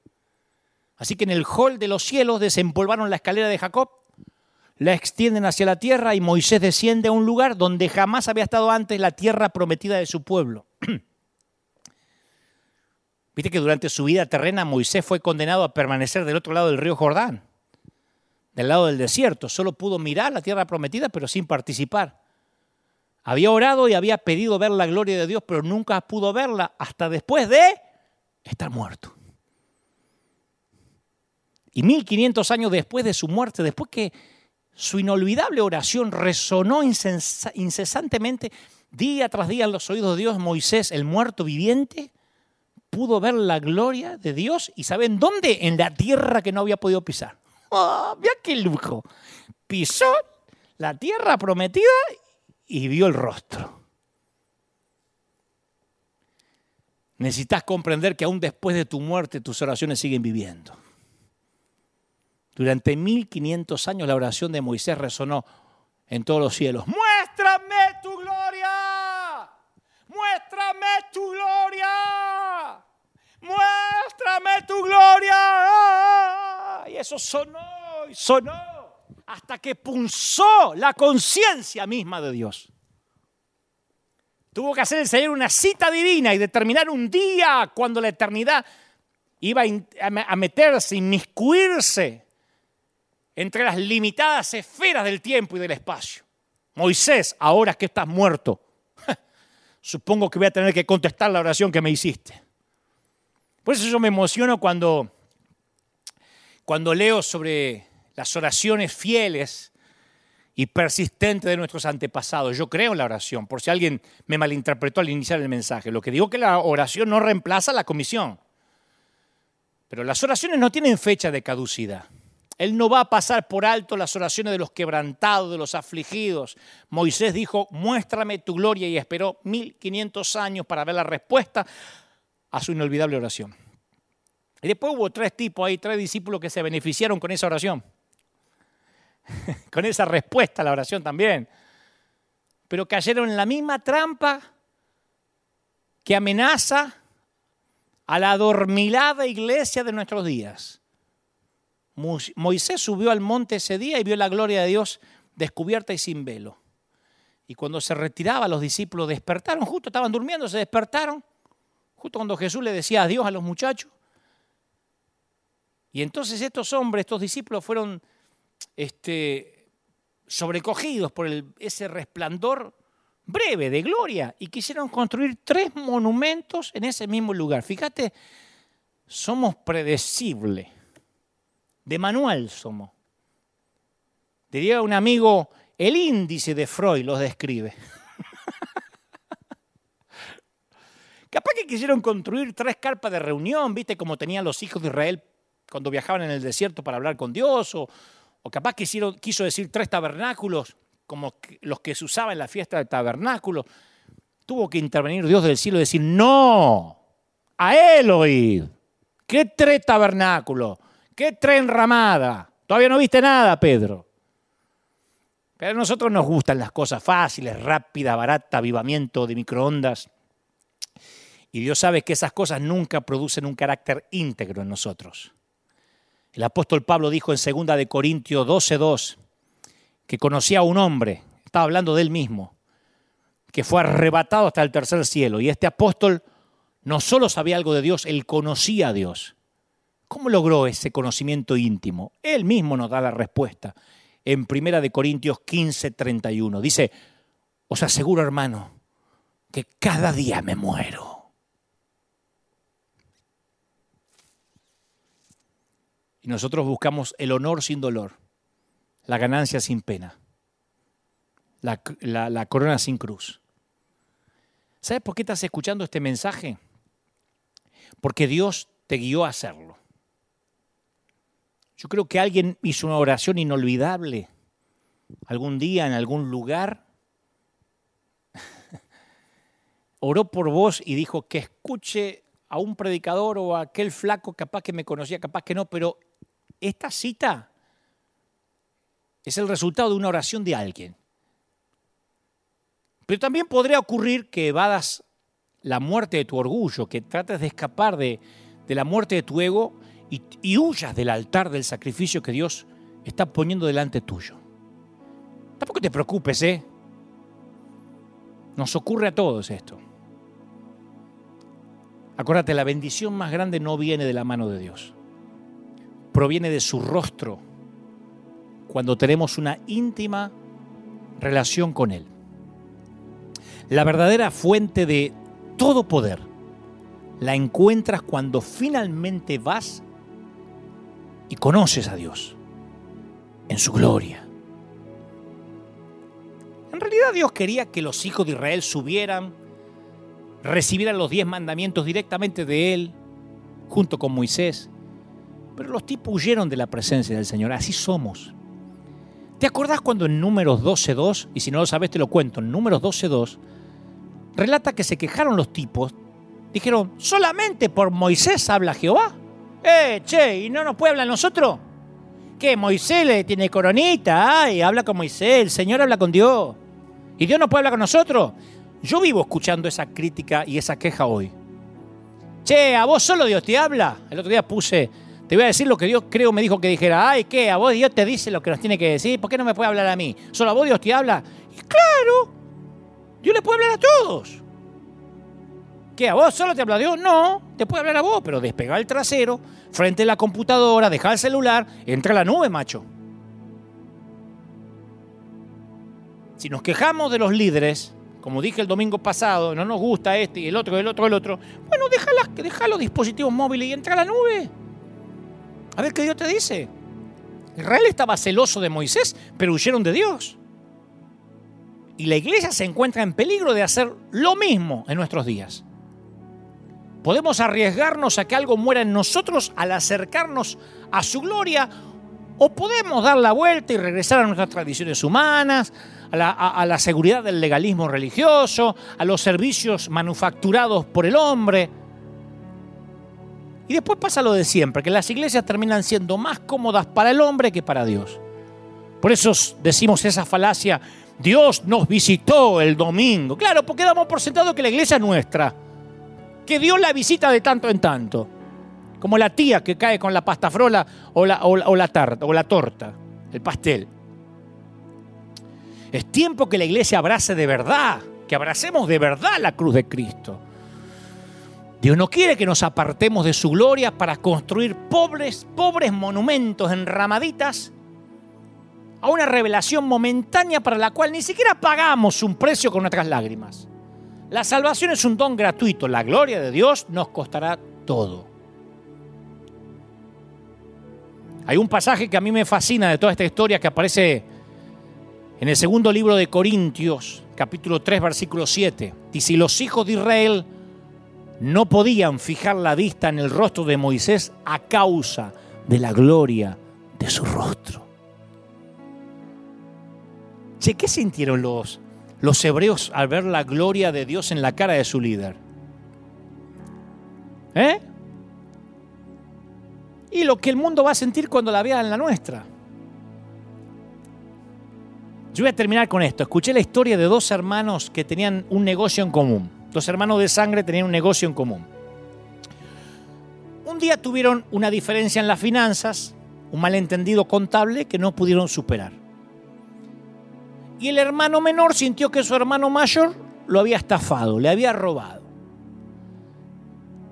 Así que en el hall de los cielos desempolvaron la escalera de Jacob, la extienden hacia la tierra y Moisés desciende a un lugar donde jamás había estado antes la tierra prometida de su pueblo. Viste que durante su vida terrena Moisés fue condenado a permanecer del otro lado del río Jordán, del lado del desierto. Solo pudo mirar la tierra prometida, pero sin participar. Había orado y había pedido ver la gloria de Dios, pero nunca pudo verla hasta después de estar muerto. Y 1500 años después de su muerte, después que su inolvidable oración resonó incesantemente día tras día en los oídos de Dios, Moisés, el muerto viviente, pudo ver la gloria de Dios y ¿saben dónde? En la tierra que no había podido pisar. ¡Oh, mira qué lujo! Pisó la tierra prometida y vio el rostro. Necesitas comprender que aún después de tu muerte tus oraciones siguen viviendo. Durante 1500 años la oración de Moisés resonó en todos los cielos. Muéstrame tu gloria. Muéstrame tu gloria. Muéstrame tu gloria. Y eso sonó y sonó hasta que punzó la conciencia misma de Dios. Tuvo que hacer el Señor una cita divina y determinar un día cuando la eternidad iba a meterse, inmiscuirse entre las limitadas esferas del tiempo y del espacio. Moisés, ahora que estás muerto, supongo que voy a tener que contestar la oración que me hiciste. Por eso yo me emociono cuando, cuando leo sobre las oraciones fieles y persistentes de nuestros antepasados. Yo creo en la oración, por si alguien me malinterpretó al iniciar el mensaje. Lo que digo es que la oración no reemplaza la comisión. Pero las oraciones no tienen fecha de caducidad. Él no va a pasar por alto las oraciones de los quebrantados, de los afligidos. Moisés dijo, muéstrame tu gloria y esperó 1500 años para ver la respuesta a su inolvidable oración. Y después hubo tres tipos ahí, tres discípulos que se beneficiaron con esa oración. con esa respuesta a la oración también. Pero cayeron en la misma trampa que amenaza a la adormilada iglesia de nuestros días. Moisés subió al monte ese día y vio la gloria de Dios descubierta y sin velo. Y cuando se retiraba, los discípulos despertaron, justo estaban durmiendo, se despertaron, justo cuando Jesús le decía adiós a los muchachos. Y entonces estos hombres, estos discípulos fueron este, sobrecogidos por ese resplandor breve de gloria y quisieron construir tres monumentos en ese mismo lugar. Fíjate, somos predecibles. De manual somos. Diría un amigo, el índice de Freud los describe. Capaz que quisieron construir tres carpas de reunión, viste, como tenían los hijos de Israel cuando viajaban en el desierto para hablar con Dios, o, capaz que quiso decir tres tabernáculos, como los que se usaban en la fiesta del tabernáculo. Tuvo que intervenir Dios del cielo y decir, no, a él oíd. ¿Qué tres tabernáculos? ¿Qué tren ramada? Todavía no viste nada, Pedro. Pero a nosotros nos gustan las cosas fáciles, rápidas, baratas, avivamiento de microondas. Y Dios sabe que esas cosas nunca producen un carácter íntegro en nosotros. El apóstol Pablo dijo en 2 de Corintios 12:2 que conocía a un hombre, estaba hablando de él mismo, que fue arrebatado hasta el tercer cielo. Y este apóstol no solo sabía algo de Dios, él conocía a Dios. ¿Cómo logró ese conocimiento íntimo? Él mismo nos da la respuesta en 1 de Corintios 15, 31. Dice, os aseguro hermano, que cada día me muero. Y nosotros buscamos el honor sin dolor, la ganancia sin pena, la, la corona sin cruz. ¿Sabes por qué estás escuchando este mensaje? Porque Dios te guió a hacerlo. Yo creo que alguien hizo una oración inolvidable algún día en algún lugar. Oró por vos y dijo que escuche a un predicador o a aquel flaco, capaz que me conocía, capaz que no, pero esta cita es el resultado de una oración de alguien. Pero también podría ocurrir que evadas la muerte de tu orgullo, que trates de escapar de, de la muerte de tu ego y, huyas del altar del sacrificio que Dios está poniendo delante tuyo. Tampoco te preocupes, ¿eh? Nos ocurre a todos esto. Acuérdate, la bendición más grande no viene de la mano de Dios. Proviene de su rostro cuando tenemos una íntima relación con Él. La verdadera fuente de todo poder la encuentras cuando finalmente vas y conoces a Dios en su gloria. En realidad Dios quería que los hijos de Israel subieran, recibieran los diez mandamientos directamente de Él, junto con Moisés. Pero los tipos huyeron de la presencia del Señor. Así somos. ¿Te acordás cuando en Números 12.2, y si no lo sabes te lo cuento, en Números 12.2, relata que se quejaron los tipos, dijeron, solamente por Moisés habla Jehová. Eh, che, ¿y no nos puede hablar nosotros? ¿Qué? Moisés le tiene coronita, ay, habla con Moisés, el Señor habla con Dios. ¿Y Dios no puede hablar con nosotros? Yo vivo escuchando esa crítica y esa queja hoy. Che, ¿a vos solo Dios te habla? El otro día puse Te voy a decir lo que Dios creo me dijo que dijera. Ay, ¿qué? ¿A vos Dios te dice lo que nos tiene que decir? ¿Por qué no me puede hablar a mí? ¿Solo a vos Dios te habla? Y claro, Dios le puede hablar a todos. ¿Qué? ¿A vos solo te habla Dios? No, te puede hablar a vos, pero despega el trasero, frente a la computadora, deja el celular, entra a la nube, macho. Si nos quejamos de los líderes, como dije el domingo pasado, no nos gusta este y el otro, el otro, el otro, bueno, déjala, deja los dispositivos móviles y entra a la nube. A ver qué Dios te dice. Israel estaba celoso de Moisés, pero huyeron de Dios. Y la iglesia se encuentra en peligro de hacer lo mismo en nuestros días. Podemos arriesgarnos a que algo muera en nosotros al acercarnos a su gloria o podemos dar la vuelta y regresar a nuestras tradiciones humanas, a la, seguridad del legalismo religioso, a los servicios manufacturados por el hombre. Y después pasa lo de siempre, que las iglesias terminan siendo más cómodas para el hombre que para Dios. Por eso decimos esa falacia, Dios nos visitó el domingo. Claro, porque damos por sentado que la iglesia es nuestra que Dios la visita de tanto en tanto. Como la tía que cae con la pasta frola o la, o la, tarta, o la torta, el pastel. Es tiempo que la iglesia abrace de verdad, que abracemos de verdad la cruz de Cristo. Dios no quiere que nos apartemos de su gloria para construir pobres, pobres monumentos en ramaditas a una revelación momentánea para la cual ni siquiera pagamos un precio con nuestras lágrimas. La salvación es un don gratuito, la gloria de Dios nos costará todo. Hay un pasaje que a mí me fascina de toda esta historia que aparece en el segundo libro de Corintios, capítulo 3, versículo 7. Y si los hijos de Israel no podían fijar la vista en el rostro de Moisés a causa de la gloria de su rostro. Che, ¿qué sintieron los, los hebreos al ver la gloria de Dios en la cara de su líder? ¿Eh? Y lo que el mundo va a sentir cuando la vea en la nuestra. Yo voy a terminar con esto. Escuché la historia de dos hermanos que tenían un negocio en común. Dos hermanos de sangre tenían un negocio en común. Un día tuvieron una diferencia en las finanzas, un malentendido contable que no pudieron superar y el hermano menor sintió que su hermano mayor lo había estafado, le había robado.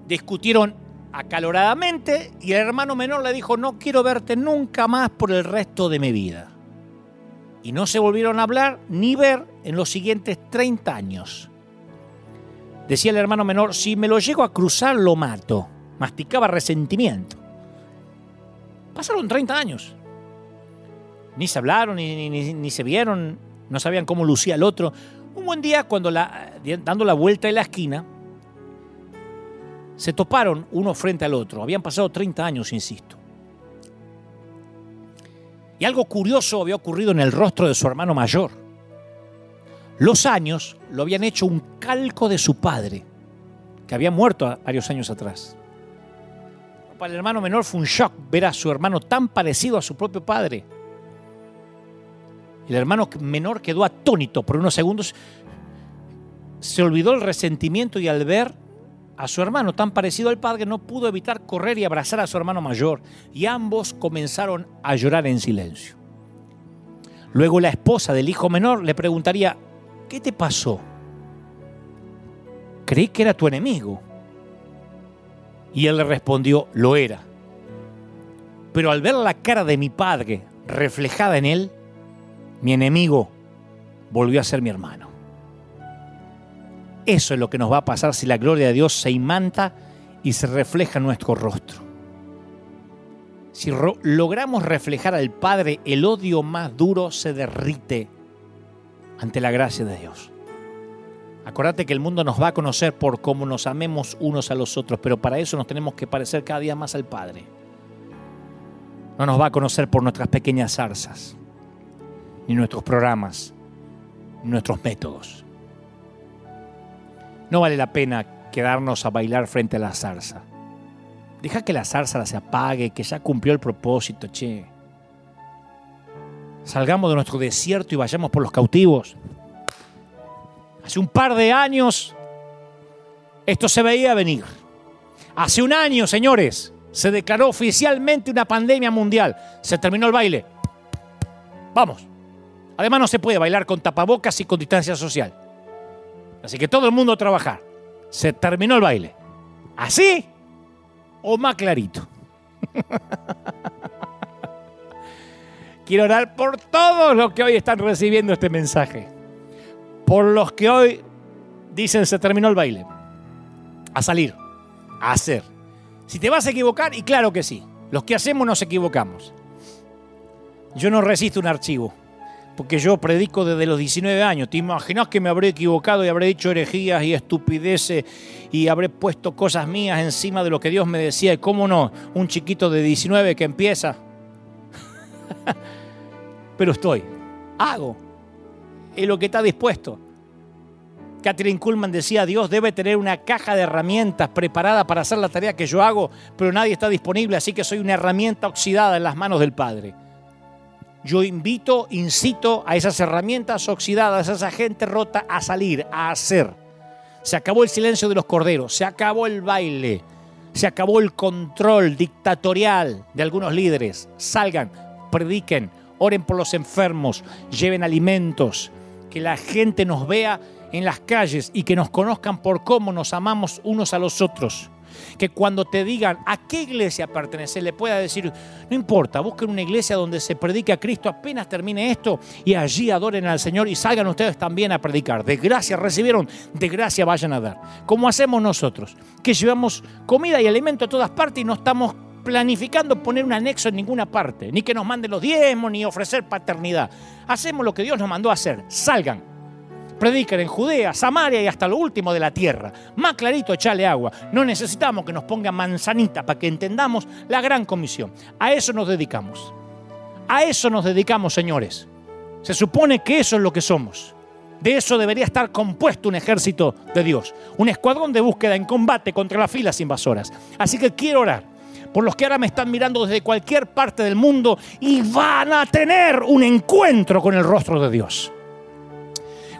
Discutieron acaloradamente y el hermano menor le dijo, no quiero verte nunca más por el resto de mi vida. Y no se volvieron a hablar ni ver en los siguientes 30 años. Decía el hermano menor, si me lo llego a cruzar lo mato. Masticaba resentimiento. Pasaron 30 años. Ni se hablaron, ni, ni, ni se vieron, no sabían cómo lucía el otro. Un buen día, cuando la, dando la vuelta en la esquina, se toparon uno frente al otro. Habían pasado 30 años, insisto. Y algo curioso había ocurrido en el rostro de su hermano mayor. Los años lo habían hecho un calco de su padre, que había muerto varios años atrás. Para el hermano menor fue un shock ver a su hermano tan parecido a su propio padre. El hermano menor quedó atónito por unos segundos. Se olvidó el resentimiento y al ver a su hermano tan parecido al padre no pudo evitar correr y abrazar a su hermano mayor. Y ambos comenzaron a llorar en silencio. Luego la esposa del hijo menor le preguntaría, ¿qué te pasó? Creí que era tu enemigo. Y él le respondió, lo era. Pero al ver la cara de mi padre reflejada en él, mi enemigo volvió a ser mi hermano. Eso es lo que nos va a pasar si la gloria de Dios se imanta y se refleja en nuestro rostro. Si logramos reflejar al Padre, el odio más duro se derrite ante la gracia de Dios. Acordate que el mundo nos va a conocer por cómo nos amemos unos a los otros, pero para eso nos tenemos que parecer cada día más al Padre. No nos va a conocer por nuestras pequeñas zarzas ni nuestros programas, ni nuestros métodos. No vale la pena quedarnos a bailar frente a la zarza. Deja que la zarza se apague, que ya cumplió el propósito, che. Salgamos de nuestro desierto y vayamos por los cautivos. Hace un par de años esto se veía venir. Hace un año, señores, Se declaró oficialmente una pandemia mundial. Se terminó el baile. Vamos. Además no se puede bailar con tapabocas y con distancia social. Así que todo el mundo a trabajar. Se terminó el baile. ¿Así o más clarito? Quiero orar por todos los que hoy están recibiendo este mensaje. Por los que hoy dicen se terminó el baile. A salir, a hacer. Si te vas a equivocar, y claro que sí, los que hacemos nos equivocamos. Yo no resisto un archivo, porque yo predico desde los 19 años. ¿Te imaginas que me habré equivocado y habré dicho herejías y estupideces y habré puesto cosas mías encima de lo que Dios me decía? Y cómo no, un chiquito de 19 que empieza. Pero estoy, hago, es lo que está dispuesto. Catherine Kuhlman decía, Dios debe tener una caja de herramientas preparada para hacer la tarea que yo hago, pero nadie está disponible, así que soy una herramienta oxidada en las manos del Padre. Yo invito, incito a esas herramientas oxidadas, a esa gente rota a salir, a hacer. Se acabó el silencio de los corderos, se acabó el baile, se acabó el control dictatorial de algunos líderes. Salgan, prediquen, oren por los enfermos, lleven alimentos, que la gente nos vea en las calles y que nos conozcan por cómo nos amamos unos a los otros. Que cuando te digan a qué iglesia pertenece, le pueda decir, no importa, busquen una iglesia donde se predique a Cristo apenas termine esto y allí adoren al Señor y salgan ustedes también a predicar. De gracia recibieron, de gracia vayan a dar. Como hacemos nosotros, que llevamos comida y alimento a todas partes y no estamos planificando poner un anexo en ninguna parte, ni que nos manden los diezmos, ni ofrecer paternidad. Hacemos lo que Dios nos mandó a hacer. Salgan, predican en Judea, Samaria y hasta lo último de la tierra. Más clarito, echale agua. No necesitamos que nos ponga manzanita para que entendamos la gran comisión. A eso nos dedicamos. A eso nos dedicamos, señores. Se supone que eso es lo que somos. De eso debería estar compuesto un ejército de Dios, un escuadrón de búsqueda en combate contra las filas invasoras. Así que quiero orar por los que ahora me están mirando desde cualquier parte del mundo y van a tener un encuentro con el rostro de Dios.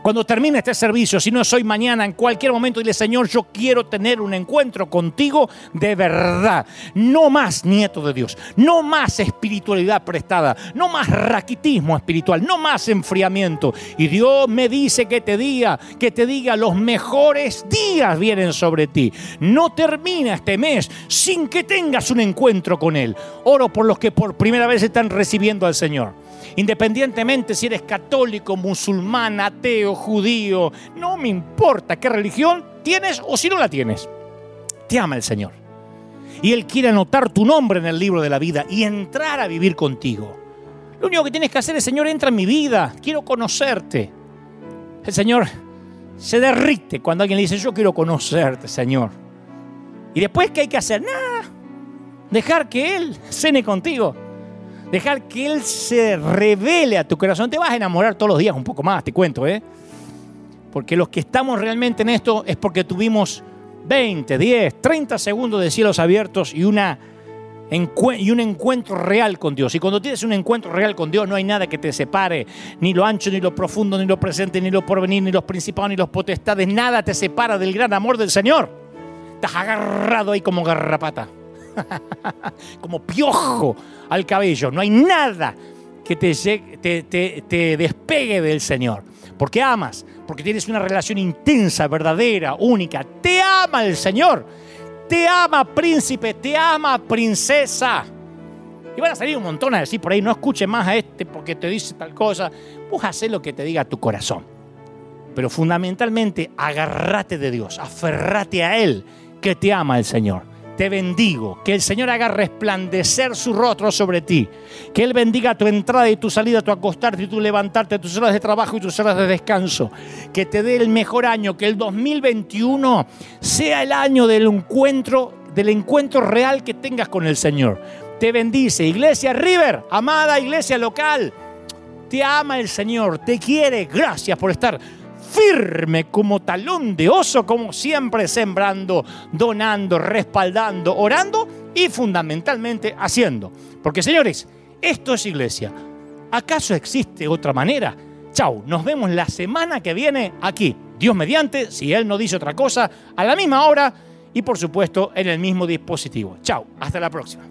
Cuando termine este servicio, si no soy mañana, en cualquier momento, dile, Señor, yo quiero tener un encuentro contigo de verdad. No más nieto de Dios, no más espiritualidad prestada, no más raquitismo espiritual, no más enfriamiento. Y Dios me dice que te diga, que te diga, los mejores días vienen sobre ti. No termina este mes sin que tengas un encuentro con Él. Oro por los que por primera vez están recibiendo al Señor. Independientemente si eres católico, musulmán, ateo, judío, no me importa qué religión tienes o si no la tienes. Te ama el Señor. Y Él quiere anotar tu nombre en el libro de la vida y entrar a vivir contigo. Lo único que tienes que hacer es, Señor, entra en mi vida, quiero conocerte. El Señor se derrite cuando alguien le dice, yo quiero conocerte, Señor. Y después, ¿qué hay que hacer? Nada. Dejar que Él cene contigo. Dejar que Él se revele a tu corazón. Te vas a enamorar todos los días un poco más, te cuento, ¿eh? Porque los que estamos realmente en esto es porque tuvimos 20, 10, 30 segundos de cielos abiertos y, una, y un encuentro real con Dios. Y cuando tienes un encuentro real con Dios, no hay nada que te separe, ni lo ancho, ni lo profundo, ni lo presente, ni lo porvenir, ni los principados, ni los potestades. Nada te separa del gran amor del Señor. Estás agarrado ahí como garrapata. como piojo al cabello. No hay nada que te, despegue del Señor. Porque amas, porque tienes una relación intensa, verdadera, única. Te ama el Señor. Te ama príncipe, te ama princesa. Y van a salir un montón a decir por ahí, no escuche más a este porque te dice tal cosa. Vos haces lo que te diga tu corazón. Pero fundamentalmente, agarrate de Dios, aferrate a Él, que te ama el Señor te bendigo. Que el Señor haga resplandecer su rostro sobre ti. Que Él bendiga tu entrada y tu salida, tu acostarte y tu levantarte, tus horas de trabajo y tus horas de descanso. Que te dé el mejor año. Que el 2021 sea el año del encuentro, del encuentro real que tengas con el Señor. Te bendice. Iglesia River, amada iglesia local. Te ama el Señor, te quiere. Gracias por estar firme como talón de oso, como siempre, sembrando, donando, respaldando, orando y fundamentalmente haciendo. Porque señores, esto es iglesia. ¿Acaso existe otra manera? Chau, nos vemos la semana que viene aquí. Dios mediante, si Él no dice otra cosa, a la misma hora y por supuesto en el mismo dispositivo. Chao, hasta la próxima.